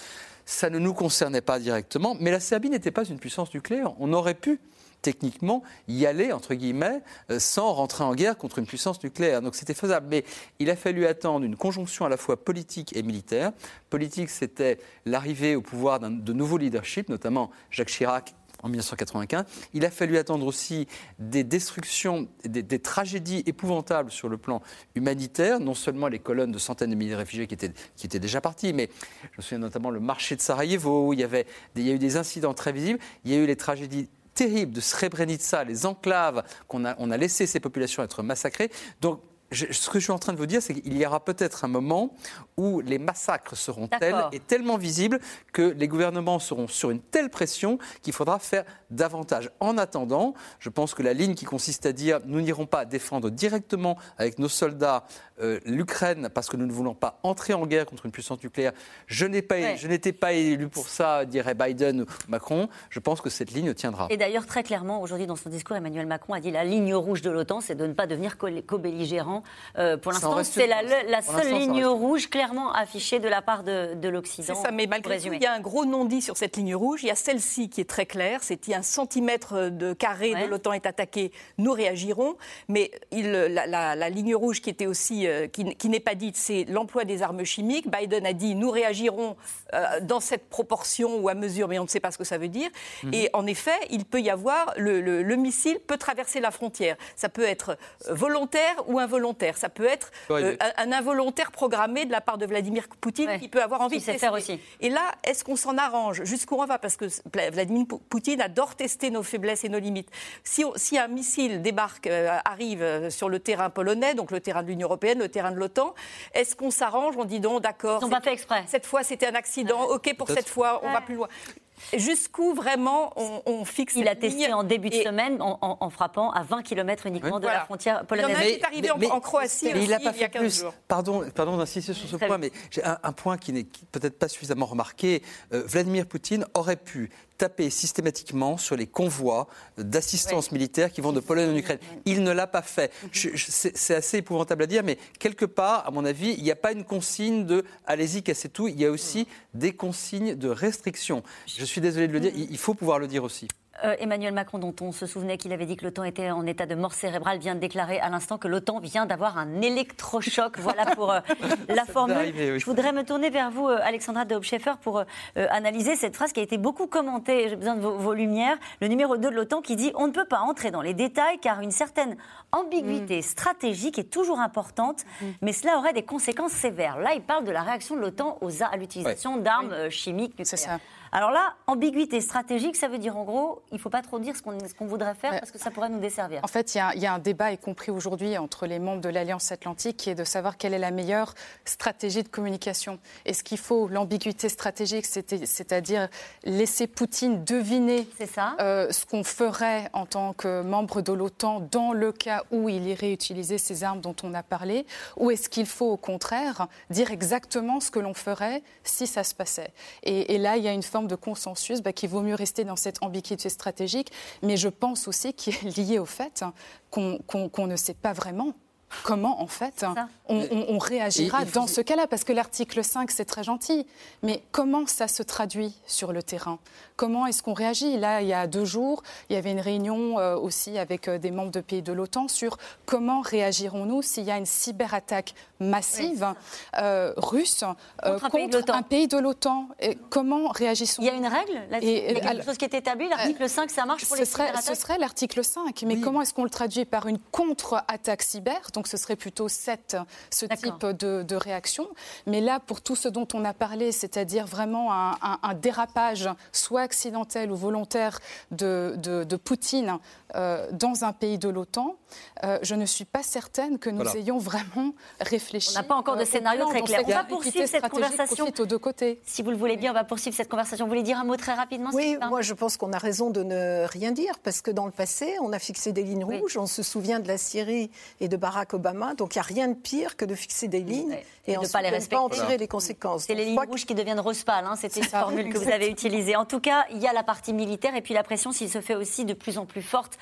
Ça ne nous concernait pas directement, mais la Serbie n'était pas une puissance nucléaire. On aurait pu techniquement y aller, entre guillemets, euh, sans rentrer en guerre contre une puissance nucléaire. Donc c'était faisable. Mais il a fallu attendre une conjonction à la fois politique et militaire. Politique, c'était l'arrivée au pouvoir de nouveaux leaderships, notamment Jacques Chirac en 1995. Il a fallu attendre aussi des destructions, des, tragédies épouvantables sur le plan humanitaire, non seulement les colonnes de centaines de milliers de réfugiés qui étaient, qui étaient déjà partis, mais je me souviens notamment le marché de Sarajevo, où il y, avait il y a eu des incidents très visibles, il y a eu les tragédies terribles de Srebrenica, les enclaves qu'on a, on a laissé ces populations être massacrées. Donc ce que je suis en train de vous dire, c'est qu'il y aura peut-être un moment où les massacres seront tels et tellement visibles que les gouvernements seront sur une telle pression qu'il faudra faire davantage. En attendant, je pense que la ligne qui consiste à dire nous n'irons pas défendre directement avec nos soldats euh, l'Ukraine parce que nous ne voulons pas entrer en guerre contre une puissance nucléaire, je n'étais pas élu pour ça, dirait Biden ou Macron. Je pense que cette ligne tiendra. Et d'ailleurs, très clairement, aujourd'hui, dans son discours, Emmanuel Macron a dit la ligne rouge de l'OTAN, c'est de ne pas devenir co-belligérant. Euh, pour l'instant, c'est la, seule ligne rouge clairement affichée de la part de, de l'Occident. C'est ça, mais malgré tout, il y a un gros non-dit sur cette ligne rouge. Il y a celle-ci qui est très claire, c'est il y a un centimètre de carré de l'OTAN est attaqué, nous réagirons. Mais il, la, ligne rouge qui était aussi, euh, qui, n'est pas dite, c'est l'emploi des armes chimiques. Biden a dit nous réagirons euh, dans cette proportion ou à mesure, mais on ne sait pas ce que ça veut dire. Mhm. Et en effet, il peut y avoir le, le, missile peut traverser la frontière. Ça peut être volontaire ou involontaire. Ça peut être euh, un, involontaire programmé de la part de Vladimir Poutine qui peut avoir envie de tester. Aussi. Et là, est-ce qu'on s'en arrange? Jusqu'où on va? Parce que Vladimir Poutine adore tester nos faiblesses et nos limites. Si, si un missile débarque, euh, arrive euh, sur le terrain polonais, donc le terrain de l'Union européenne, le terrain de l'OTAN, est-ce qu'on s'arrange On dit donc, d'accord. Ils n'ont pas fait exprès. Cette fois, c'était un accident. OK, pour cette fois, on va plus loin. Jusqu'où vraiment on, fixe Il a testé en début de semaine en, frappant à 20 km uniquement de la frontière polonaise. Il y en a qui est arrivé en, Croatie mais il n'a pas fait plus. Pardon, pardon d'insister sur ce point, mais j'ai un, point qui n'est peut-être pas suffisamment remarqué. Euh, Vladimir Poutine aurait pu taper systématiquement sur les convois d'assistance militaire qui vont de Pologne en Ukraine. Il ne l'a pas fait. C'est assez épouvantable à dire, mais quelque part, à mon avis, il n'y a pas une consigne de allez-y, cassez tout. Il y a aussi des consignes de restriction. Je suis désolé de le dire, il faut pouvoir le dire aussi. Euh, Emmanuel Macron, dont on se souvenait qu'il avait dit que l'OTAN était en état de mort cérébrale, vient de déclarer à l'instant que l'OTAN vient d'avoir un électrochoc. voilà pour euh, la formule. Je voudrais me tourner vers vous, euh, Alexandra de pour analyser cette phrase qui a été beaucoup commentée. J'ai besoin de vos, lumières. Le numéro 2 de l'OTAN qui dit On ne peut pas entrer dans les détails car une certaine ambiguïté mm. stratégique est toujours importante, mm. mais cela aurait des conséquences sévères. Là, il parle de la réaction de l'OTAN à l'utilisation d'armes chimiques nucléaires. Alors là, ambiguïté stratégique, ça veut dire en gros, il ne faut pas trop dire ce qu'on voudrait faire parce que ça pourrait nous desservir. En fait, il y, a un débat, y compris aujourd'hui, entre les membres de l'Alliance Atlantique, qui est de savoir quelle est la meilleure stratégie de communication. Est-ce qu'il faut l'ambiguïté stratégique, c'est-à-dire laisser Poutine deviner euh, ce qu'on ferait en tant que membre de l'OTAN dans le cas où il irait utiliser ces armes dont on a parlé, ou est-ce qu'il faut au contraire dire exactement ce que l'on ferait si ça se passait? Et, là, il y a une forme de consensus bah, qu'il vaut mieux rester dans cette ambiguïté stratégique, mais je pense aussi qu'il est lié au fait qu'on ne sait pas vraiment comment, en fait, on, réagira dans ce cas-là. Parce que l'article 5, c'est très gentil, mais comment ça se traduit sur le terrain? Comment est-ce qu'on réagit. Là, il y a deux jours, il y avait une réunion euh, aussi avec euh, des membres de pays de l'OTAN sur comment réagirons-nous s'il y a une cyberattaque massive euh, russe contre, un, pays de l'OTAN. Comment réagissons nous Il y a une règle Il y a quelque chose qui est établi. L'article 5, ça marche pour ce les serait, Ce serait l'article 5, mais comment est-ce qu'on le traduit par une contre-attaque cyber? Donc ce serait plutôt cette, ce type de, réaction. Mais là, pour tout ce dont on a parlé, c'est-à-dire vraiment un, dérapage, soit accidentel ou volontaire, de, de Poutine euh, dans un pays de l'OTAN, euh, je ne suis pas certaine que nous ayons vraiment réfléchi. On n'a pas encore de euh, scénario très clair. On va poursuivre cette conversation. Aux deux côtés. Si vous le voulez bien, on va poursuivre cette conversation. Vous voulez dire un mot très rapidement Oui, moi je pense qu'on a raison de ne rien dire parce que dans le passé, on a fixé des lignes rouges. On se souvient de la Syrie et de Barack Obama. Donc il n'y a rien de pire que de fixer des lignes et, de ne pas les respecter. Pas en tirer les conséquences. C'est les lignes rouges qui deviennent rose pâle. Hein. C'était une formule que vous avez utilisée. En tout cas, il y a la partie militaire et puis la pression, s'il se fait aussi de plus en plus forte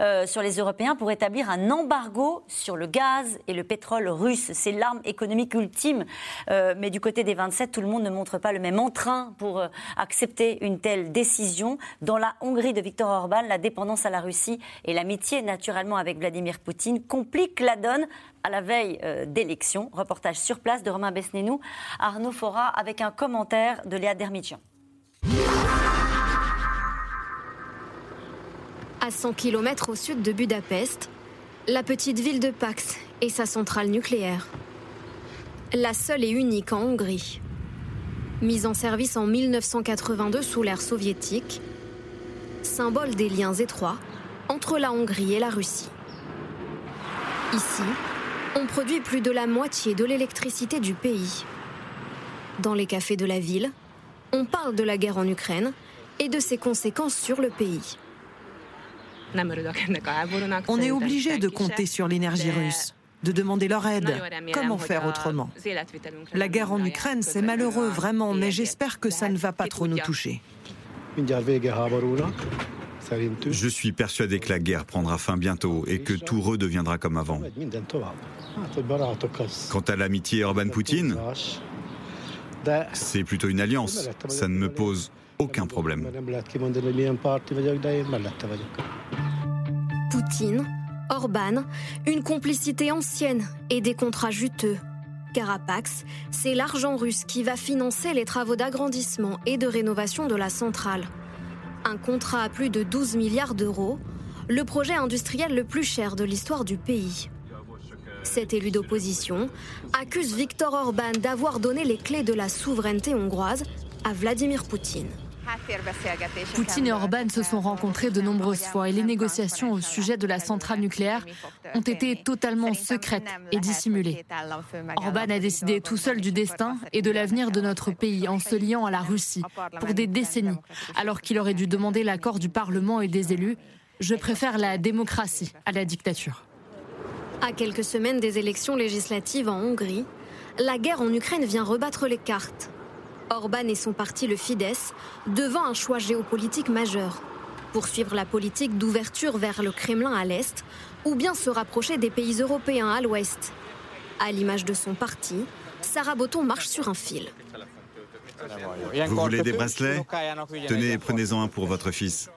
euh, sur les Européens pour établir un embargo sur le gaz et le pétrole russe. C'est l'arme économique ultime. Euh, mais du côté des 27, tout le monde ne montre pas le même entrain pour euh, accepter une telle décision. Dans la Hongrie de Viktor Orban, la dépendance à la Russie et l'amitié naturellement avec Vladimir Poutine compliquent la donne à la veille d'élections. Reportage sur place de Romain Besnénou, Arnaud Fora avec un commentaire de Léa Dermidjian. À 100 km au sud de Budapest, la petite ville de Pax et sa centrale nucléaire. La seule et unique en Hongrie. Mise en service en 1982 sous l'ère soviétique, symbole des liens étroits entre la Hongrie et la Russie. Ici, on produit plus de la moitié de l'électricité du pays. Dans les cafés de la ville, on parle de la guerre en Ukraine et de ses conséquences sur le pays. On est obligé de compter sur l'énergie russe, de demander leur aide. Comment faire autrement? La guerre en Ukraine, c'est malheureux, vraiment, mais j'espère que ça ne va pas trop nous toucher. Je suis persuadé que la guerre prendra fin bientôt et que tout redeviendra comme avant. Quant à l'amitié Orban-Poutine, c'est plutôt une alliance. Ça ne me pose aucun problème. Poutine, Orban, une complicité ancienne et des contrats juteux. Carapax, c'est l'argent russe qui va financer les travaux d'agrandissement et de rénovation de la centrale. Un contrat à plus de 12 milliards d'euros, le projet industriel le plus cher de l'histoire du pays. Cet élu d'opposition accuse Viktor Orban d'avoir donné les clés de la souveraineté hongroise à Vladimir Poutine. Poutine et Orban se sont rencontrés de nombreuses fois et les négociations au sujet de la centrale nucléaire ont été totalement secrètes et dissimulées. Orban a décidé tout seul du destin et de l'avenir de notre pays en se liant à la Russie pour des décennies, alors qu'il aurait dû demander l'accord du Parlement et des élus. Je préfère la démocratie à la dictature. À quelques semaines des élections législatives en Hongrie, la guerre en Ukraine vient rebattre les cartes. Orban et son parti, le Fidesz, devant un choix géopolitique majeur. Poursuivre la politique d'ouverture vers le Kremlin à l'est ou bien se rapprocher des pays européens à l'ouest. À l'image de son parti, Sarah Botton marche sur un fil. Vous voulez des bracelets? Tenez, prenez-en un pour votre fils.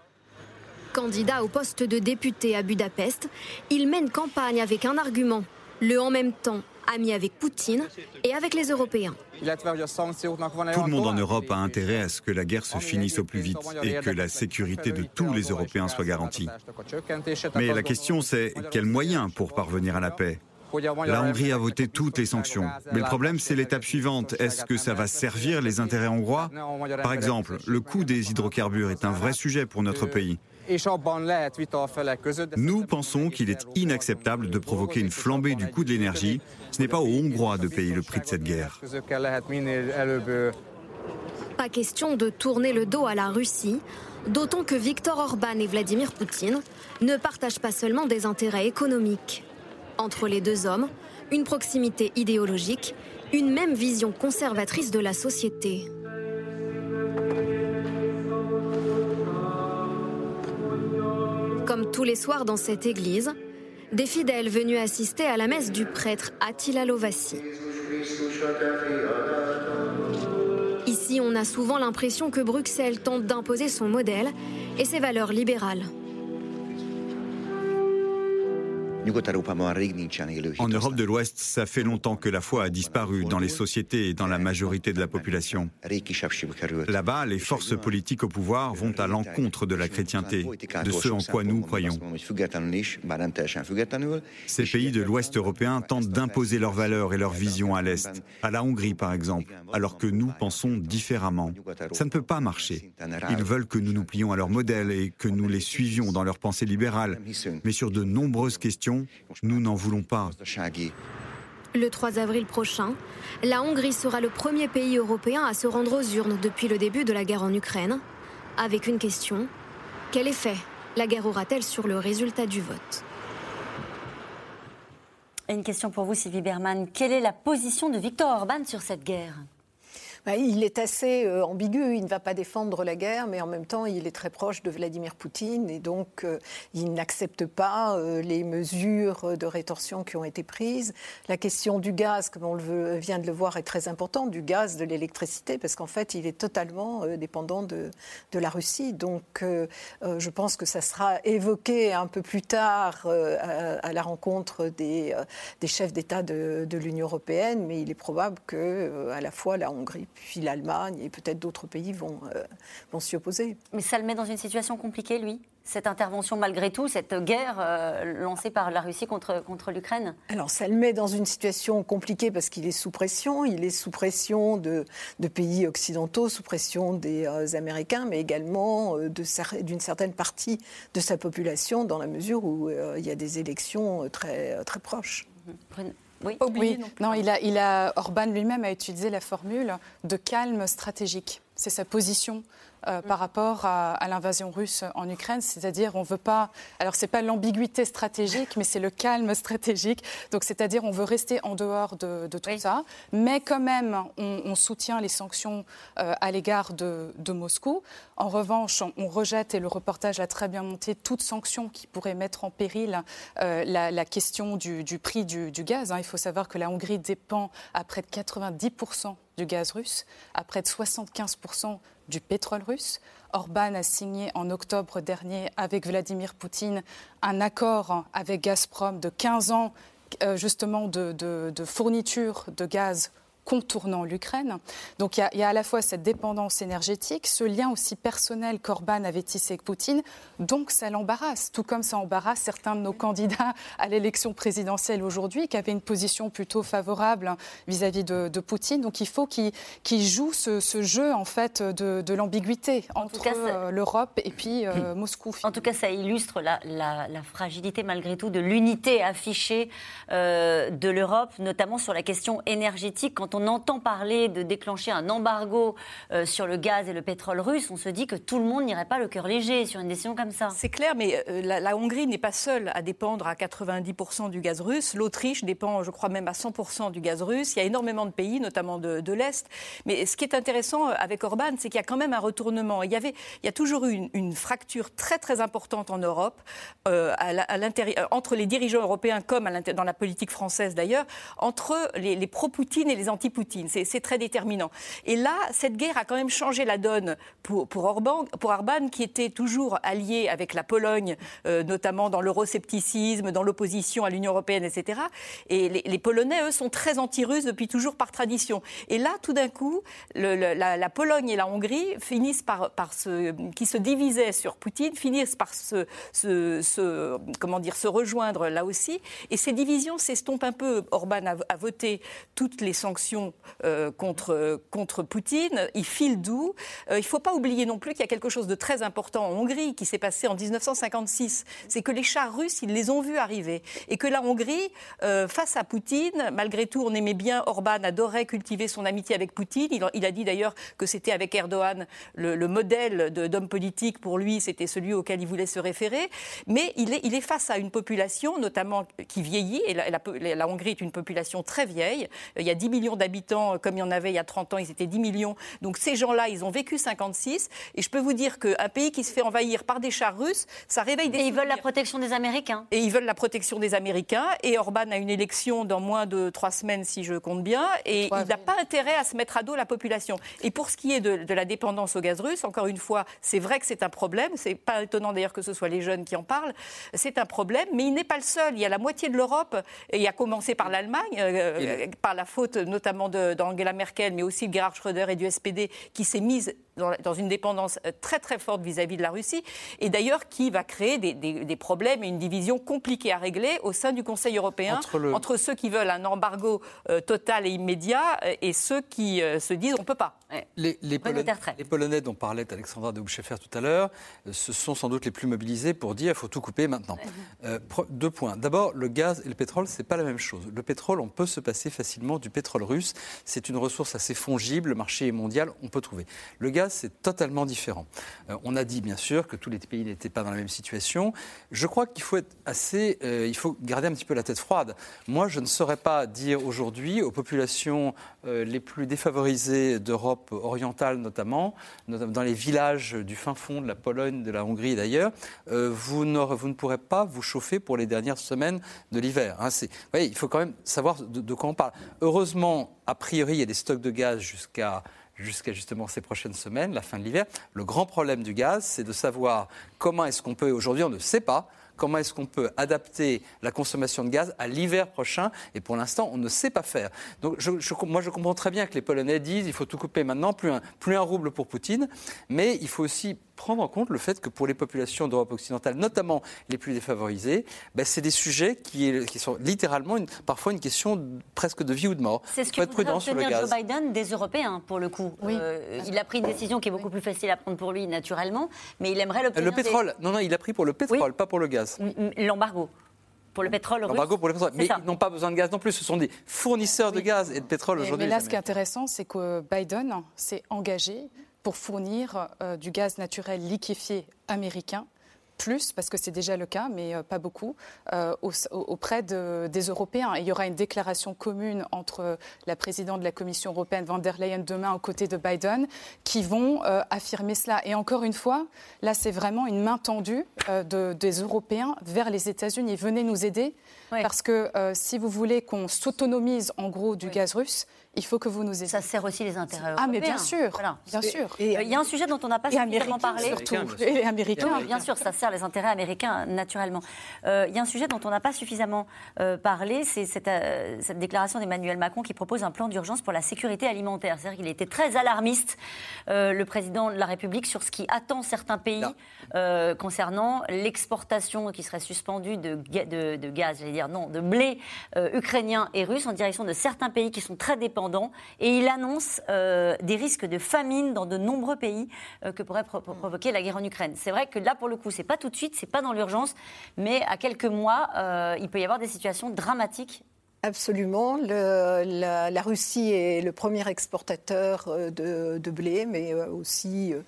Candidat au poste de député à Budapest, il mène campagne avec un argument, le en même temps ami avec Poutine et avec les Européens. Tout le monde en Europe a intérêt à ce que la guerre se finisse au plus vite et que la sécurité de tous les Européens soit garantie. Mais la question c'est quels moyens pour parvenir à la paix? La Hongrie a voté toutes les sanctions. Mais le problème, c'est l'étape suivante. Est-ce que ça va servir les intérêts hongrois? Par exemple, le coût des hydrocarbures est un vrai sujet pour notre pays. Nous pensons qu'il est inacceptable de provoquer une flambée du coût de l'énergie. Ce n'est pas aux Hongrois de payer le prix de cette guerre. Pas question de tourner le dos à la Russie, d'autant que Viktor Orban et Vladimir Poutine ne partagent pas seulement des intérêts économiques. Entre les deux hommes, une proximité idéologique, une même vision conservatrice de la société. Comme tous les soirs dans cette église, des fidèles venus assister à la messe du prêtre Attila Lovassi. Ici, on a souvent l'impression que Bruxelles tente d'imposer son modèle et ses valeurs libérales. En Europe de l'Ouest, ça fait longtemps que la foi a disparu dans les sociétés et dans la majorité de la population. Là-bas, les forces politiques au pouvoir vont à l'encontre de la chrétienté, de ce en quoi nous croyons. Ces pays de l'Ouest européen tentent d'imposer leurs valeurs et leurs visions à l'Est, à la Hongrie par exemple, alors que nous pensons différemment. Ça ne peut pas marcher. Ils veulent que nous nous plions à leur modèle et que nous les suivions dans leur pensée libérale, mais sur de nombreuses questions, nous n'en voulons pas. Le 3 avril prochain, la Hongrie sera le premier pays européen à se rendre aux urnes depuis le début de la guerre en Ukraine, avec une question quel effet la guerre aura-t-elle sur le résultat du vote? Une question pour vous, Sylvie Berman. Quelle est la position de Viktor Orban sur cette guerre? Bah, il est assez euh, ambigu. Il ne va pas défendre la guerre, mais en même temps, il est très proche de Vladimir Poutine et donc euh, il n'accepte pas euh, les mesures de rétorsion qui ont été prises. La question du gaz, comme on le vient de le voir, est très importante, du gaz, de l'électricité, parce qu'en fait, il est totalement dépendant de, de, la Russie. Donc, je pense que ça sera évoqué un peu plus tard à, la rencontre des, des chefs d'État de, de l'Union européenne, mais il est probable que à la fois la Hongrie puis l'Allemagne et peut-être d'autres pays vont, euh, vont s'y opposer. Mais ça le met dans une situation compliquée, lui cette intervention malgré tout, cette guerre euh, lancée par la Russie contre, contre l'Ukraine Alors ça le met dans une situation compliquée parce qu'il est sous pression, il est sous pression de, de pays occidentaux, sous pression des euh, Américains, mais également d'une certaine partie de sa population dans la mesure où il y a des élections très, très proches. Oui, non, il a, il a, Orban lui-même a utilisé la formule de calme stratégique. C'est sa position euh, par rapport à, l'invasion russe en Ukraine. C'est-à-dire, on veut pas. Alors, c'est pas l'ambiguïté stratégique, mais c'est le calme stratégique. Donc, c'est-à-dire, on veut rester en dehors de, tout ça, mais quand même, on, soutient les sanctions euh, à l'égard de, Moscou. En revanche, on, rejette, et le reportage l'a très bien monté, toute sanction qui pourrait mettre en péril euh, la, question du, prix du, gaz. Hein. Il faut savoir que la Hongrie dépend à près de 90 du gaz russe, à près de 75% du pétrole russe. Orban a signé en octobre dernier avec Vladimir Poutine un accord avec Gazprom de 15 ans euh, justement de, de fourniture de gaz contournant l'Ukraine. Donc il y, a à la fois cette dépendance énergétique, ce lien aussi personnel qu'Orban avait tissé avec Poutine, donc ça l'embarrasse, tout comme ça embarrasse certains de nos candidats à l'élection présidentielle aujourd'hui, qui avaient une position plutôt favorable vis-à-vis de, Poutine. Donc il faut qu'il joue ce, jeu en fait de, l'ambiguïté entre euh, l'Europe et puis euh, Moscou. En tout cas, ça illustre la, fragilité malgré tout de l'unité affichée euh, de l'Europe, notamment sur la question énergétique. Quand on entend parler de déclencher un embargo euh, sur le gaz et le pétrole russe, on se dit que tout le monde n'irait pas le cœur léger sur une décision comme ça. C'est clair, mais euh, la, Hongrie n'est pas seule à dépendre à 90% du gaz russe. L'Autriche dépend, je crois, même à 100% du gaz russe. Il y a énormément de pays, notamment de, l'Est. Mais ce qui est intéressant euh, avec Orban, c'est qu'il y a quand même un retournement. Il y, avait, il y a toujours eu une, fracture très, très importante en Europe, entre les dirigeants européens comme dans la politique française d'ailleurs, entre les, les pro-Poutine et les anti Poutine. C'est très déterminant. Et là, cette guerre a quand même changé la donne pour, Orban, pour qui était toujours allié avec la Pologne, euh, notamment dans l'euroscepticisme, dans l'opposition à l'Union européenne, etc. Et les, Polonais, eux, sont très anti-russes depuis toujours par tradition. Et là, tout d'un coup, la, Pologne et la Hongrie finissent par, qui se divisaient sur Poutine, finissent par se, comment dire, se rejoindre là aussi. Et ces divisions s'estompent un peu. Orban a, voté toutes les sanctions euh, contre, contre Poutine. Il file doux. Euh, il ne faut pas oublier non plus qu'il y a quelque chose de très important en Hongrie qui s'est passé en 1956. C'est que les chars russes, ils les ont vus arriver. Et que la Hongrie, euh, face à Poutine, malgré tout, on aimait bien, Orban adorait cultiver son amitié avec Poutine. Il, a dit d'ailleurs que c'était avec Erdogan le, le modèle d'homme politique pour lui, c'était celui auquel il voulait se référer. Mais il est, face à une population, notamment qui vieillit, et la, la, Hongrie est une population très vieille. Il y a 10 millions d'habitants, comme il y en avait il y a 30 ans, ils étaient 10 millions. Donc ces gens-là, ils ont vécu 56. Et je peux vous dire qu'un pays qui se fait envahir par des chars russes, ça réveille des. Et ils veulent la protection des Américains. Et ils veulent la protection des Américains. Et Orban a une élection dans moins de trois semaines, si je compte bien. Et il n'a pas intérêt à se mettre à dos la population. Et pour ce qui est de, de la dépendance au gaz russe, encore une fois, c'est vrai que c'est un problème. C'est pas étonnant d'ailleurs que ce soit les jeunes qui en parlent. C'est un problème, mais il n'est pas le seul. Il y a la moitié de l'Europe, et il a commencé par l'Allemagne, euh, par la faute notamment d'Angela Merkel, mais aussi de Gerhard Schröder et du SPD, qui s'est mise dans, une dépendance euh, très très forte vis-à-vis de la Russie, et d'ailleurs qui va créer des, problèmes et une division compliquée à régler au sein du Conseil européen entre, ceux qui veulent un embargo euh, total et immédiat et ceux qui se disent on ne peut pas. Les, les, Polonais, dont parlait Alexandra de Bouchefer tout à l'heure, ce sont sans doute les plus mobilisés pour dire il faut tout couper maintenant. deux points. D'abord, le gaz et le pétrole, c'est pas la même chose. Le pétrole, on peut se passer facilement du pétrole russe. C'est une ressource assez fongible. Le marché est mondial, on peut trouver. Le gaz, c'est totalement différent. Euh, on a dit, bien sûr, que tous les pays n'étaient pas dans la même situation. Je crois qu'il faut être assez. Euh, il faut garder un petit peu la tête froide. Moi, je ne saurais pas dire aujourd'hui aux populations euh, les plus défavorisées d'Europe orientale, notamment, dans les villages du fin fond de la Pologne, de la Hongrie d'ailleurs, vous, vous ne pourrez pas vous chauffer pour les dernières semaines de l'hiver. Hein. il faut quand même savoir de, quoi on parle. Heureusement, a priori, il y a des stocks de gaz jusqu'à jusqu'à justement ces prochaines semaines, la fin de l'hiver. Le grand problème du gaz, c'est de savoir comment est-ce qu'on peut, aujourd'hui on ne sait pas, comment est-ce qu'on peut adapter la consommation de gaz à l'hiver prochain Et pour l'instant, on ne sait pas faire. Donc, moi, je comprends très bien que les Polonais disent il faut tout couper maintenant, plus un, plus un rouble pour Poutine, mais il faut aussi prendre en compte le fait que pour les populations d'Europe occidentale, notamment les plus défavorisées, ben, c'est des sujets qui, qui, sont littéralement une, parfois une question presque de vie ou de mort. C'est ce que être prudent sur le gaz. Joe Biden des Européens, pour le coup. Euh, il a pris une décision qui est beaucoup plus facile à prendre pour lui, naturellement, mais il aimerait l'obtenir. Le pétrole, non, non, il a pris pour le pétrole, pas pour le gaz. L'embargo pour le pétrole russe. L'embargo pour le pétrole. Mais ils n'ont pas besoin de gaz non plus. Ce sont des fournisseurs de gaz et de pétrole aujourd'hui. Mais là, ce qui est intéressant, c'est que Biden s'est engagé pour fournir euh, du gaz naturel liquéfié américain plus, parce que c'est déjà le cas, mais euh, pas beaucoup, euh, auprès des Européens. il y aura une déclaration commune entre la présidente de la Commission européenne, Van der Leyen, demain aux côtés de Biden, qui vont affirmer cela. Et encore une fois, là, c'est vraiment une main tendue des Européens vers les États-Unis. Venez nous aider, parce que si vous voulez qu'on s'autonomise en gros du gaz russe, il faut que vous nous aidiez. Ça sert aussi les intérêts européens. Ah, mais bien sûr, bien sûr. Et, il y a un sujet dont on n'a pas suffisamment parlé. Surtout. Et les Américains. bien sûr, ça sert les intérêts américains, naturellement. Euh, il y a un sujet dont on n'a pas suffisamment euh, parlé, c'est cette, euh, cette, déclaration d'Emmanuel Macron qui propose un plan d'urgence pour la sécurité alimentaire. C'est-à-dire qu'il était très alarmiste, le président de la République, sur ce qui attend certains pays concernant l'exportation qui serait suspendue de, de, de gaz, j'allais dire non, de blé ukrainien et russe en direction de certains pays qui sont très dépendants et il annonce euh, des risques de famine dans de nombreux pays euh, que pourrait provoquer la guerre en Ukraine. C'est vrai que là, pour le coup, c'est pas tout de suite, c'est pas dans l'urgence, mais à quelques mois, euh, il peut y avoir des situations dramatiques Absolument. la, Russie est le premier exportateur euh, de, blé, mais euh, aussi euh,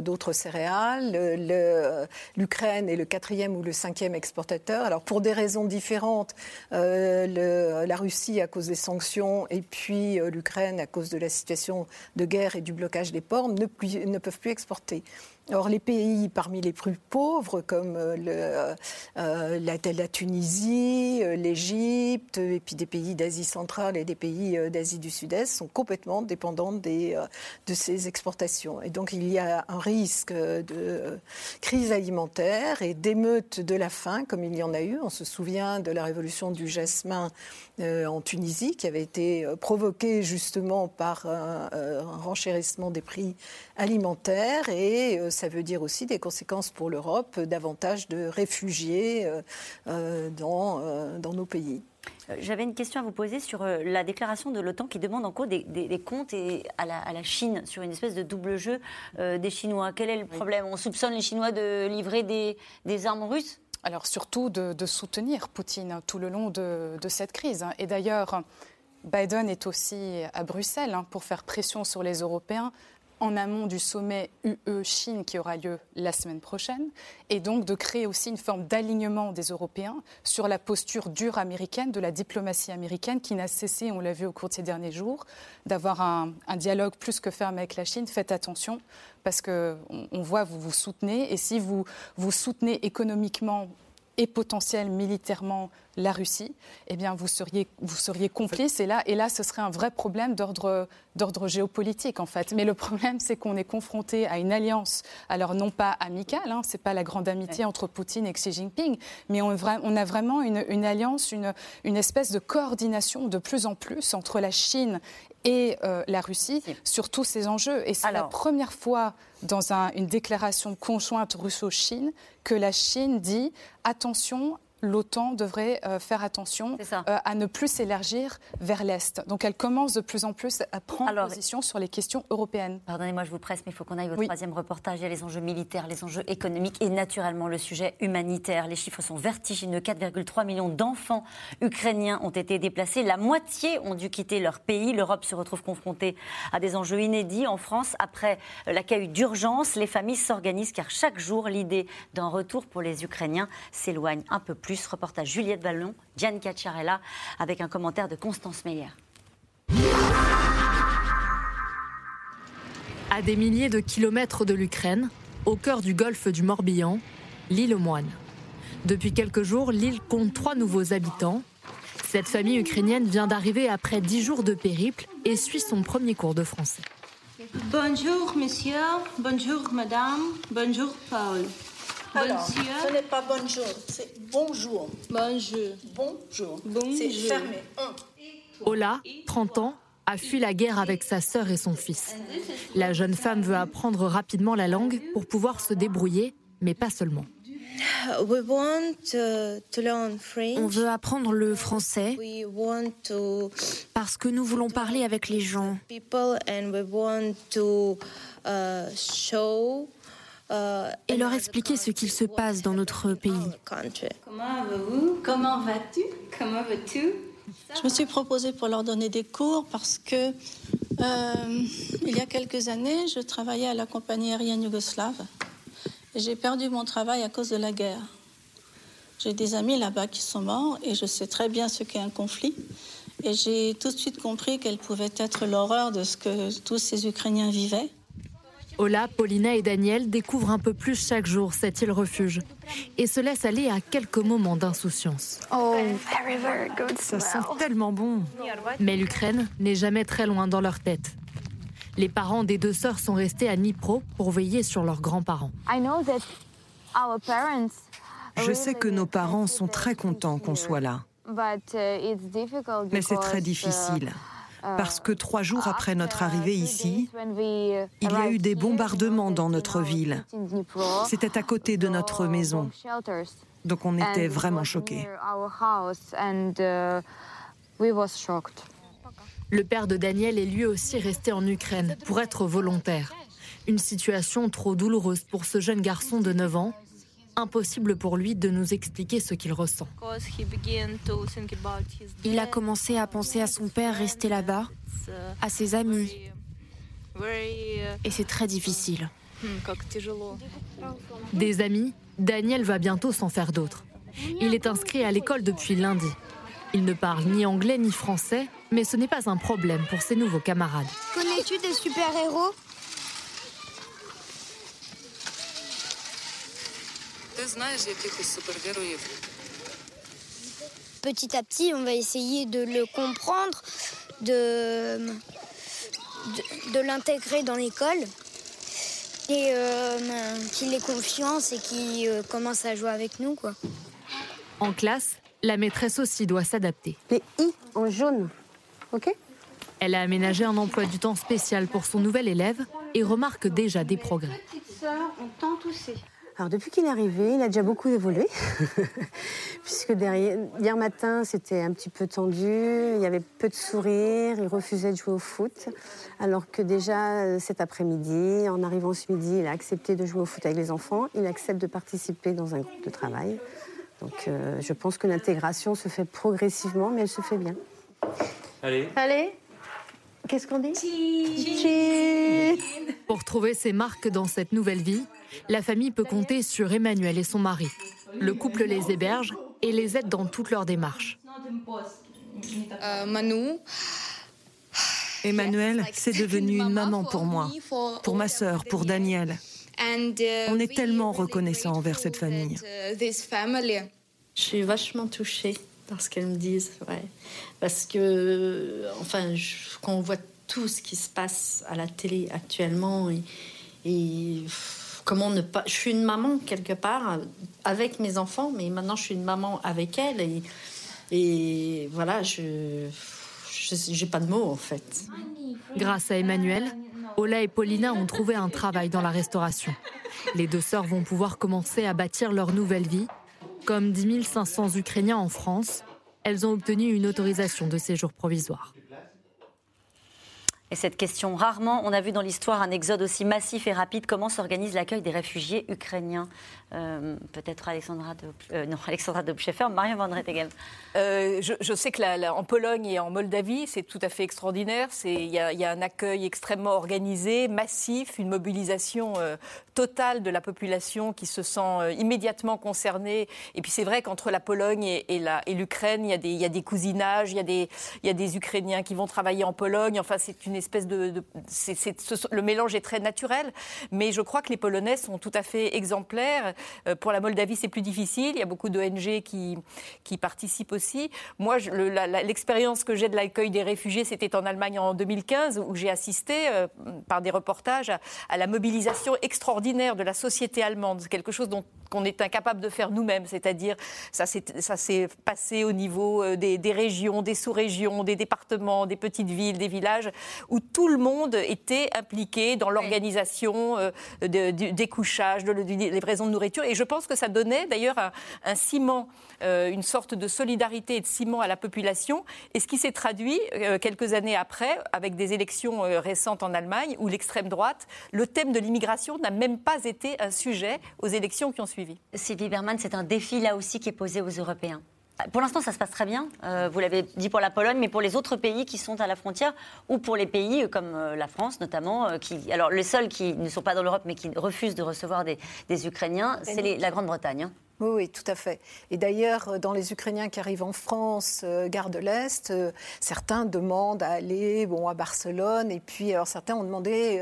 d'autres céréales. L'Ukraine est le quatrième ou le cinquième exportateur. Alors pour des raisons différentes, la Russie à cause des sanctions et puis l'Ukraine à cause de la situation de guerre et du blocage des ports ne, ne peuvent plus exporter. Or, les pays parmi les plus pauvres, comme le, la, Tunisie, l'Égypte, et puis des pays d'Asie centrale et des pays d'Asie du Sud-Est, sont complètement dépendants de ces exportations. Et donc, il y a un risque de crise alimentaire et d'émeute de la faim, comme il y en a eu. On se souvient de la révolution du jasmin euh, en Tunisie, qui avait été euh, provoquée justement par un, euh, renchérissement des prix alimentaires. Et ça veut dire aussi des conséquences pour l'Europe, davantage de réfugiés dans, dans nos pays. J'avais une question à vous poser sur la déclaration de l'OTAN qui demande en des, des, comptes et à, la, à, la, Chine sur une espèce de double jeu des Chinois. Quel est le problème? On soupçonne les Chinois de livrer des, des armes russes? Alors surtout de, soutenir Poutine tout le long de, cette crise. Et d'ailleurs, Biden est aussi à Bruxelles hein, pour faire pression sur les Européens en amont du sommet UE-Chine qui aura lieu la semaine prochaine, et donc de créer aussi une forme d'alignement des Européens sur la posture dure américaine, de la diplomatie américaine, qui n'a cessé, on l'a vu au cours de ces derniers jours, d'avoir un, dialogue plus que ferme avec la Chine. Faites attention, parce qu'on on voit, vous vous soutenez, et si vous vous soutenez économiquement et potentiel militairement la Russie, eh bien vous seriez, vous seriez complice. Et là, et là, ce serait un vrai problème d'ordre, géopolitique, en fait. Mais le problème, c'est qu'on est confronté à une alliance, alors non pas amicale, hein, c'est pas la grande amitié entre Poutine et Xi Jinping, mais on, on a vraiment une, une alliance, une, une espèce de coordination de plus en plus entre la Chine et euh, la Russie sur tous ces enjeux. Et c'est la première fois dans une déclaration conjointe russo-chine que la Chine dit attention l'OTAN devrait euh, faire attention euh, à ne plus s'élargir vers l'Est. Donc elle commence de plus en plus à prendre position sur les questions européennes. Pardonnez-moi, je vous presse, mais il faut qu'on aille au troisième reportage. Il y a les enjeux militaires, les enjeux économiques et naturellement le sujet humanitaire. Les chiffres sont vertigineux. 4,3 millions d'enfants ukrainiens ont été déplacés. La moitié ont dû quitter leur pays. L'Europe se retrouve confrontée à des enjeux inédits. En France, après l'accueil d'urgence, les familles s'organisent car chaque jour, l'idée d'un retour pour les Ukrainiens s'éloigne un peu plus Reportage Juliette Ballon, Diane Cacciarella, avec un commentaire de Constance Meyer. À des milliers de kilomètres de l'Ukraine, au cœur du golfe du Morbihan, l'île aux Moines. Depuis quelques jours, l'île compte trois nouveaux habitants. Cette famille ukrainienne vient d'arriver après dix jours de périple et suit son premier cours de français. Bonjour, monsieur. Bonjour, madame. Bonjour, Paul. Alors, ce n'est pas bonjour, c'est bonjour. Bonjour. Bonjour. bonjour. C'est fermé. Ola, 30 ans, a fui la guerre avec sa sœur et son fils. La jeune femme veut apprendre rapidement la langue pour pouvoir se débrouiller, mais pas seulement. On veut apprendre le français parce que nous voulons parler avec les gens. Euh, et leur expliquer ce qu'il se passe dans notre pays. Comment vas-vous? Comment vas-tu? Comment vas-tu? Je me suis proposée pour leur donner des cours parce que euh, il y a quelques années, je travaillais à la compagnie aérienne yougoslave et j'ai perdu mon travail à cause de la guerre. J'ai des amis là-bas qui sont morts et je sais très bien ce qu'est un conflit. Et j'ai tout de suite compris quelle pouvait être l'horreur de ce que tous ces Ukrainiens vivaient. Ola, Paulina et Daniel découvrent un peu plus chaque jour cette île refuge et se laissent aller à quelques moments d'insouciance. Oh, ça sent tellement bon. Mais l'Ukraine n'est jamais très loin dans leur tête. Les parents des deux sœurs sont restés à Dnipro pour veiller sur leurs grands-parents. Je sais que nos parents sont très contents qu'on soit là. Mais c'est très difficile parce que trois jours après notre arrivée ici, il y a eu des bombardements dans notre ville. C'était à côté de notre maison. Donc on était vraiment choqués. Le père de Daniel est lui aussi resté en Ukraine pour être volontaire. Une situation trop douloureuse pour ce jeune garçon de 9 ans impossible pour lui de nous expliquer ce qu'il ressent. Il a commencé à penser à son père resté là-bas, à ses amis. Et c'est très difficile. Des amis, Daniel va bientôt s'en faire d'autres. Il est inscrit à l'école depuis lundi. Il ne parle ni anglais ni français, mais ce n'est pas un problème pour ses nouveaux camarades. Connais-tu des super-héros? Petit à petit, on va essayer de le comprendre, de, de, l'intégrer dans l'école et euh, qu'il ait confiance et qu'il euh, commence à jouer avec nous. Quoi. En classe, la maîtresse aussi doit s'adapter. Les i en jaune, ok? Elle a aménagé un emploi du temps spécial pour son nouvel élève et remarque déjà des progrès. on tend alors depuis qu'il est arrivé, il a déjà beaucoup évolué, puisque derrière, hier matin c'était un petit peu tendu, il y avait peu de sourires, il refusait de jouer au foot, alors que déjà euh, cet après-midi, en arrivant ce midi, il a accepté de jouer au foot avec les enfants, il accepte de participer dans un groupe de travail. Donc euh, je pense que l'intégration se fait progressivement, mais elle se fait bien. Allez. Allez. Qu'est-ce qu'on dit? Pour trouver ses marques dans cette nouvelle vie, la famille peut compter sur Emmanuel et son mari. Le couple les héberge et les aide dans toutes leurs démarches. Euh, Emmanuel, c'est devenu une maman pour moi, pour ma sœur, pour Daniel. On est tellement reconnaissant envers cette famille. Je suis vachement touchée par ce qu'elles me disent, parce que, enfin, quand on voit tout ce qui se passe à la télé actuellement et, et comment ne pas. Je suis une maman quelque part avec mes enfants, mais maintenant je suis une maman avec elles et, et voilà, je j'ai pas de mots en fait. Grâce à Emmanuel, Ola et Paulina ont trouvé un travail dans la restauration. Les deux sœurs vont pouvoir commencer à bâtir leur nouvelle vie. Comme 10 500 Ukrainiens en France, elles ont obtenu une autorisation de séjour provisoire. Et cette question, rarement on a vu dans l'histoire un exode aussi massif et rapide. Comment s'organise l'accueil des réfugiés ukrainiens? Euh, peut-être Alexandra de, euh, Marion Van euh, je, sais que en Pologne et en Moldavie, c'est tout à fait extraordinaire. Il y, a un accueil extrêmement organisé, massif, une mobilisation totale de la population qui se sent immédiatement concernée. Et puis c'est vrai qu'entre la Pologne et, l'Ukraine, il, y a des cousinages, il y a des Ukrainiens qui vont travailler en Pologne. Enfin, c'est une espèce de... le mélange est très naturel. Mais je crois que les Polonais sont tout à fait exemplaires. Euh, pour la Moldavie, c'est plus difficile. Il y a beaucoup d'ONG qui, qui participent aussi. Moi, l'expérience que j'ai de l'accueil des réfugiés, c'était en Allemagne en 2015, où j'ai assisté euh, par des reportages à, la mobilisation extraordinaire de la société allemande, quelque chose dont qu'on est incapable de faire nous-mêmes, c'est-à-dire ça s'est passé au niveau euh, des, des régions, des sous-régions, des départements, des petites villes, des villages, où tout le monde était impliqué dans l'organisation des couchages, de, de livraison de nourriture et je pense que ça donnait d'ailleurs un, ciment, euh, une sorte de solidarité et de ciment à la population. Et ce qui s'est traduit euh, quelques années après, avec des élections euh, récentes en Allemagne, où l'extrême droite, le thème de l'immigration n'a même pas été un sujet aux élections qui ont suivi. Sylvie Berman, c'est un défi là aussi qui est posé aux Européens. Pour l'instant, ça se passe très bien. vous l'avez dit pour la Pologne, mais pour les autres pays qui sont à la frontière ou pour les pays comme la France notamment, qui, alors les seuls qui ne sont pas dans l'Europe mais qui refusent de recevoir des, Ukrainiens, c'est la Grande-Bretagne. Hein. Oui, oui, tout à fait. Et d'ailleurs, euh, dans les Ukrainiens qui arrivent en France, euh, gare de l'Est, euh, certains demandent à aller bon, à Barcelone, et puis alors certains ont demandé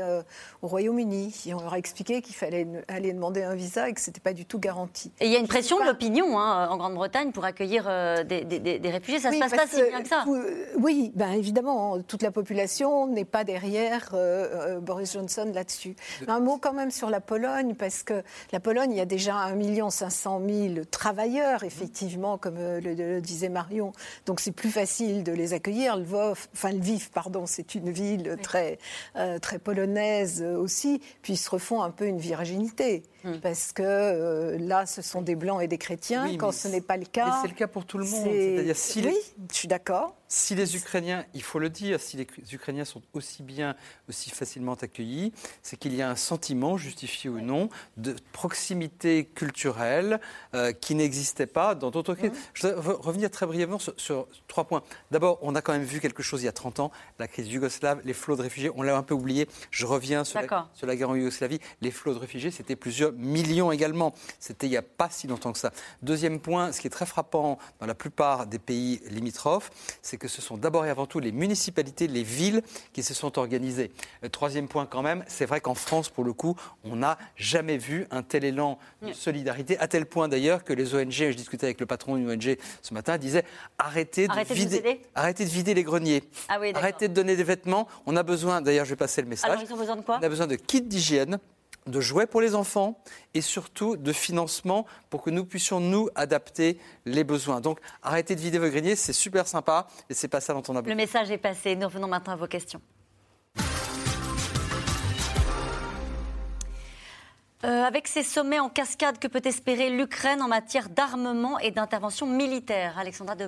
au Royaume-Uni. Et on leur a expliqué qu'il fallait aller demander un visa et que ce n'était pas du tout garanti. Et il y a une pression de l'opinion hein, en Grande-Bretagne pour accueillir des, réfugiés. Ça ne se passe pas si bien que ça. Oui, ben, évidemment, toute la population n'est pas derrière Boris Johnson là-dessus. Un mot quand même sur la Pologne, parce que la Pologne, il y a déjà 1 500 000 travailleurs, effectivement, comme euh, le, disait Marion. Donc c'est plus facile de les accueillir. Lvov, enfin Lviv, pardon, c'est une ville très, euh, très polonaise aussi. Puis ils se refont un peu une virginité. Hmm. Parce que euh, là, ce sont des blancs et des chrétiens, quand ce n'est pas le cas. c'est le cas pour tout le monde. C'est-à-dire si oui, je suis d'accord. Si les Ukrainiens, il faut le dire, si les Ukrainiens sont aussi bien, aussi facilement accueillis, c'est qu'il y a un sentiment, justifié ou non, de proximité culturelle euh, qui n'existait pas dans d'autres pays. Je voudrais revenir très brièvement sur, trois points. D'abord, on a quand même vu quelque chose il y a 30 ans, la crise yougoslave, les flots de réfugiés, on l'a un peu oublié. Je reviens sur la, sur la guerre en Yougoslavie. Les flots de réfugiés, c'était plusieurs millions également. C'était il n'y a pas si longtemps que ça. Deuxième point, ce qui est très frappant dans la plupart des pays limitrophes, c'est que ce sont d'abord et avant tout les municipalités, les villes qui se sont organisées. troisième point quand même, c'est vrai qu'en France, pour le coup, on n'a jamais vu un tel élan de solidarité, à tel point d'ailleurs que les ONG, je discutais avec le patron d'une ONG ce matin, disait arrêtez de, vider, arrêtez de vider les greniers, ah arrêtez de donner des vêtements. On a besoin, d'ailleurs je vais passer le message, Alors, ils ont besoin de quoi? On a besoin de kits d'hygiène, de jouets pour les enfants et surtout de financement pour que nous puissions nous adapter les besoins. Donc arrêtez de vider vos greniers, c'est super sympa et c'est pas ça dont on a besoin. Le message est passé. Nous revenons maintenant à vos questions. Euh, avec ces sommets en cascade, que peut espérer l'Ukraine en matière d'armement et d'intervention militaire Alexandra de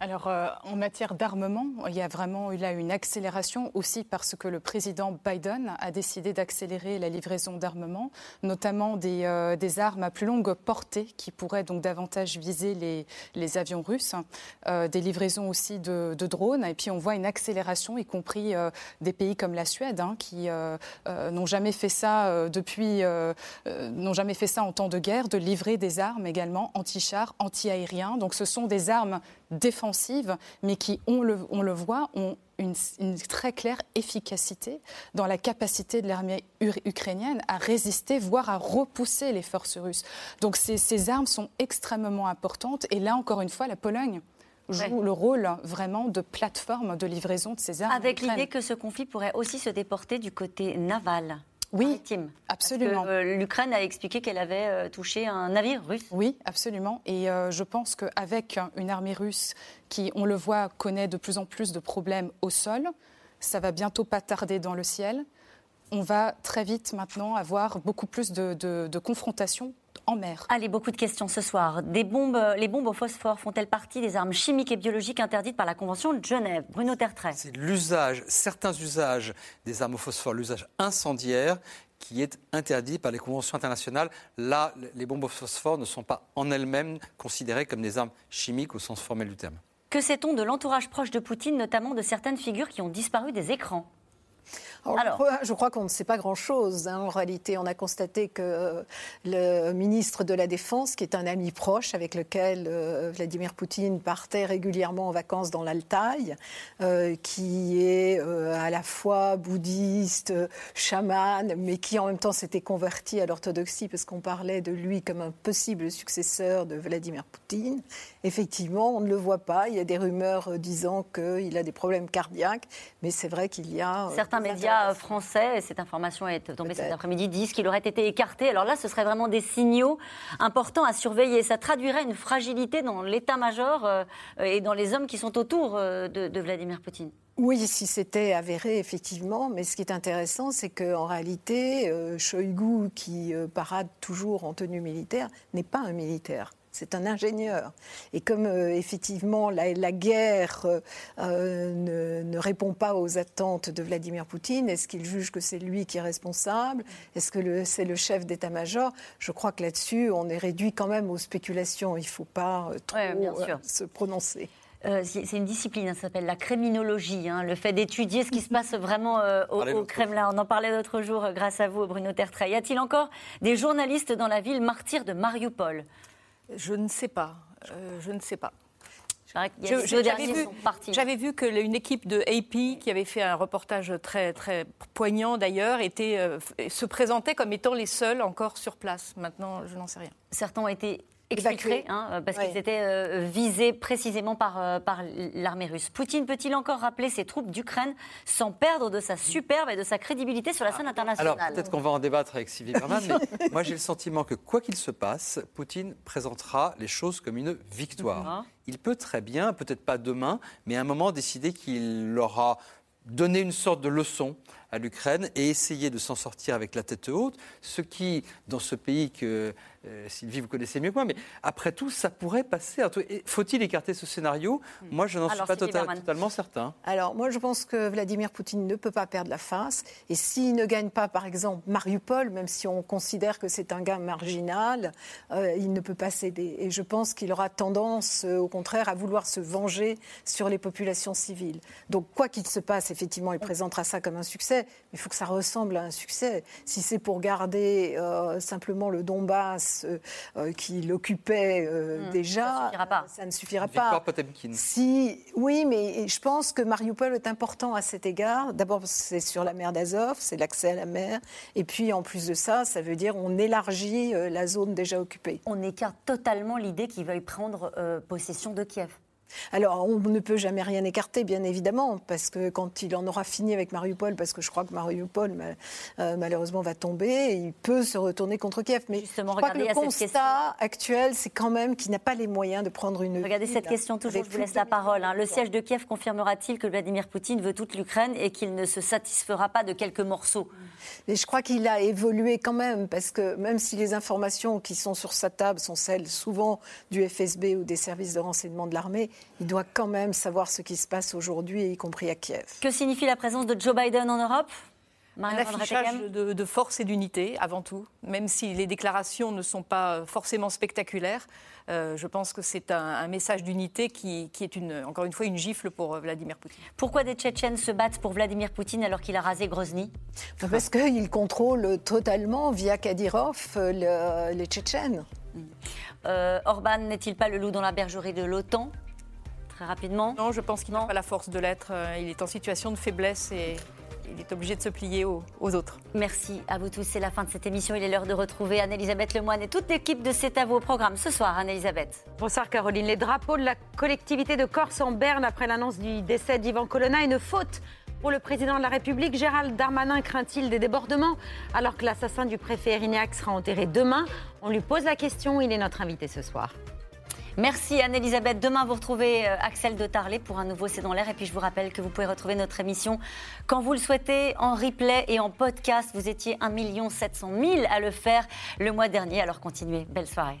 Alors, euh, en matière d'armement, il y a vraiment eu là une accélération aussi parce que le président Biden a décidé d'accélérer la livraison d'armement, notamment des, euh, des, armes à plus longue portée qui pourraient donc davantage viser les, les avions russes, des livraisons aussi de, de, drones. Et puis, on voit une accélération, y compris des pays comme la Suède, hein, qui n'ont jamais fait ça depuis euh, n'ont jamais fait ça en temps de guerre, de livrer des armes également anti-chars, anti-aériens. Donc ce sont des armes défensives, mais qui, on le, on le voit, ont une, très claire efficacité dans la capacité de l'armée ukrainienne à résister, voire à repousser les forces russes. Donc ces, ces, armes sont extrêmement importantes. Et là, encore une fois, la Pologne joue le rôle vraiment de plateforme de livraison de ces armes. Avec l'idée que ce conflit pourrait aussi se déporter du côté naval. Oui, absolument. Euh, L'Ukraine a expliqué qu'elle avait euh, touché un navire russe. Oui, absolument. Et euh, je pense qu'avec une armée russe qui, on le voit, connaît de plus en plus de problèmes au sol, ça va bientôt pas tarder dans le ciel. On va très vite maintenant avoir beaucoup plus de, de confrontations en mer. Allez, beaucoup de questions ce soir. Des bombes, les bombes au phosphore font-elles partie des armes chimiques et biologiques interdites par la Convention de Genève? Bruno Tertrais. C'est l'usage, certains usages des armes au phosphore, l'usage incendiaire, qui est interdit par les conventions internationales. Là, les bombes au phosphore ne sont pas en elles-mêmes considérées comme des armes chimiques au sens formel du terme. Que sait-on de l'entourage proche de Poutine, notamment de certaines figures qui ont disparu des écrans? Alors, je crois qu'on ne sait pas grand-chose. Hein. En réalité, on a constaté que euh, le ministre de la Défense, qui est un ami proche avec lequel euh, Vladimir Poutine partait régulièrement en vacances dans l'Altaï, euh, qui est à la fois bouddhiste, chaman, mais qui en même temps s'était converti à l'orthodoxie parce qu'on parlait de lui comme un possible successeur de Vladimir Poutine. Effectivement, on ne le voit pas. Il y a des rumeurs disant qu'il a des problèmes cardiaques, mais c'est vrai qu'il y a... Certains médias français, cette information est tombée cet après-midi, disent qu'il aurait été écarté. Alors là, ce serait vraiment des signaux importants à surveiller. Ça traduirait une fragilité dans l'état-major euh, et dans les hommes qui sont autour euh, de, Vladimir Poutine. Oui, si c'était avéré, effectivement. Mais ce qui est intéressant, c'est qu'en réalité, euh, Shoigu, qui parade toujours en tenue militaire, n'est pas un militaire c'est un ingénieur. Et comme euh, effectivement la, guerre euh, euh, ne, répond pas aux attentes de Vladimir Poutine, est-ce qu'il juge que c'est lui qui est responsable? Est-ce que c'est le chef d'état-major? Je crois que là-dessus, on est réduit quand même aux spéculations. Il ne faut pas trop se prononcer. c'est une discipline, hein, ça s'appelle la criminologie, hein, le fait d'étudier ce qui se passe vraiment au, Kremlin. On en parlait l'autre jour grâce à vous, Bruno Tertrais. Y a-t-il encore des journalistes dans la ville martyre de Mariupol? Je ne sais pas. Euh, je ne sais pas. J'avais vu, vu qu'une équipe de AP qui avait fait un reportage très très poignant d'ailleurs était euh, se présentait comme étant les seuls encore sur place. Maintenant, je n'en sais rien. Certains ont été exfiltrés, hein, parce qu'ils étaient euh, visés précisément par, euh, par l'armée russe. Poutine peut-il encore rappeler ses troupes d'Ukraine sans perdre de sa superbe et de sa crédibilité sur la scène internationale? Alors peut-être qu'on va en débattre avec Sylvie Berman, mais moi j'ai le sentiment que quoi qu'il se passe, Poutine présentera les choses comme une victoire. Ah. Il peut très bien, peut-être pas demain, mais à un moment décider qu'il aura donné une sorte de leçon à l'Ukraine et essayer de s'en sortir avec la tête haute, ce qui, dans ce pays que euh, Sylvie, vous connaissez mieux que moi, mais après tout, ça pourrait passer. Faut-il écarter ce scénario? Moi, je n'en suis pas tota-, totalement certain. Alors, moi, je pense que Vladimir Poutine ne peut pas perdre la face. Et s'il ne gagne pas, par exemple, Mariupol, même si on considère que c'est un gain marginal, euh, il ne peut pas céder. Et je pense qu'il aura tendance, euh, au contraire, à vouloir se venger sur les populations civiles. Donc, quoi qu'il se passe, effectivement, il présentera ça comme un succès. Succès, il faut que ça ressemble à un succès. Si c'est pour garder euh, simplement le Donbass euh, qui l'occupait hmm. déjà, ça, ne suffira pas. Si, oui, mais je pense que Mariupol est important à cet égard. D'abord, c'est sur la mer d'Azov, c'est l'accès à la mer. Et puis, en plus de ça, ça veut dire on élargit la zone déjà occupée. On écarte totalement l'idée qu'ils veuillent prendre possession de Kiev. Alors, on ne peut jamais rien écarter, bien évidemment, parce que quand il en aura fini avec Mariupol, parce que je crois que Mariupol, euh, malheureusement, va tomber, il peut se retourner contre Kiev. Mais Justement, je crois que le constat actuel, c'est quand même qu'il n'a pas les moyens de prendre une. Regardez cette question, toujours, je vous laisse la parole. Hein. Le siège de Kiev confirmera-t-il que Vladimir Poutine veut toute l'Ukraine et qu'il ne se satisfera pas de quelques morceaux? Mais je crois qu'il a évolué quand même, parce que même si les informations qui sont sur sa table sont celles souvent du FSB ou des services de renseignement de l'armée, il doit quand même savoir ce qui se passe aujourd'hui, y compris à Kiev. Que signifie la présence de Joe Biden en Europe? Un affichage de, force et d'unité, avant tout. Même si les déclarations ne sont pas forcément spectaculaires, euh, je pense que c'est un, message d'unité qui, est, une, encore une fois, une gifle pour euh, Vladimir Poutine. Pourquoi des Tchétchènes se battent pour Vladimir Poutine alors qu'il a rasé Grozny? Parce qu'il contrôle totalement, via Kadyrov, euh, les Tchétchènes. Orban n'est-il pas le loup dans la bergerie de l'OTAN? Rapidement Non, je pense qu'il n'a pas la force de l'être. Euh, il est en situation de faiblesse et il est obligé de se plier aux, autres. Merci à vous tous. C'est la fin de cette émission. Il est l'heure de retrouver Anne-Elisabeth Lemoine et toute l'équipe de C'est à vous au programme ce soir. Anne-Elisabeth. Bonsoir Caroline. Les drapeaux de la collectivité de Corse en berne après l'annonce du décès d'Ivan Colonna. Une faute pour le président de la République. Gérald Darmanin craint-il des débordements alors que l'assassin du préfet Erignac sera enterré demain? On lui pose la question. Il est notre invité ce soir. Merci Anne-Elisabeth. Demain, vous retrouvez euh, Axel de Tarlet pour un nouveau C'est dans l'air. Et puis, je vous rappelle que vous pouvez retrouver notre émission quand vous le souhaitez en replay et en podcast. Vous étiez 1 700 000 à le faire le mois dernier. Alors, continuez. Belle soirée.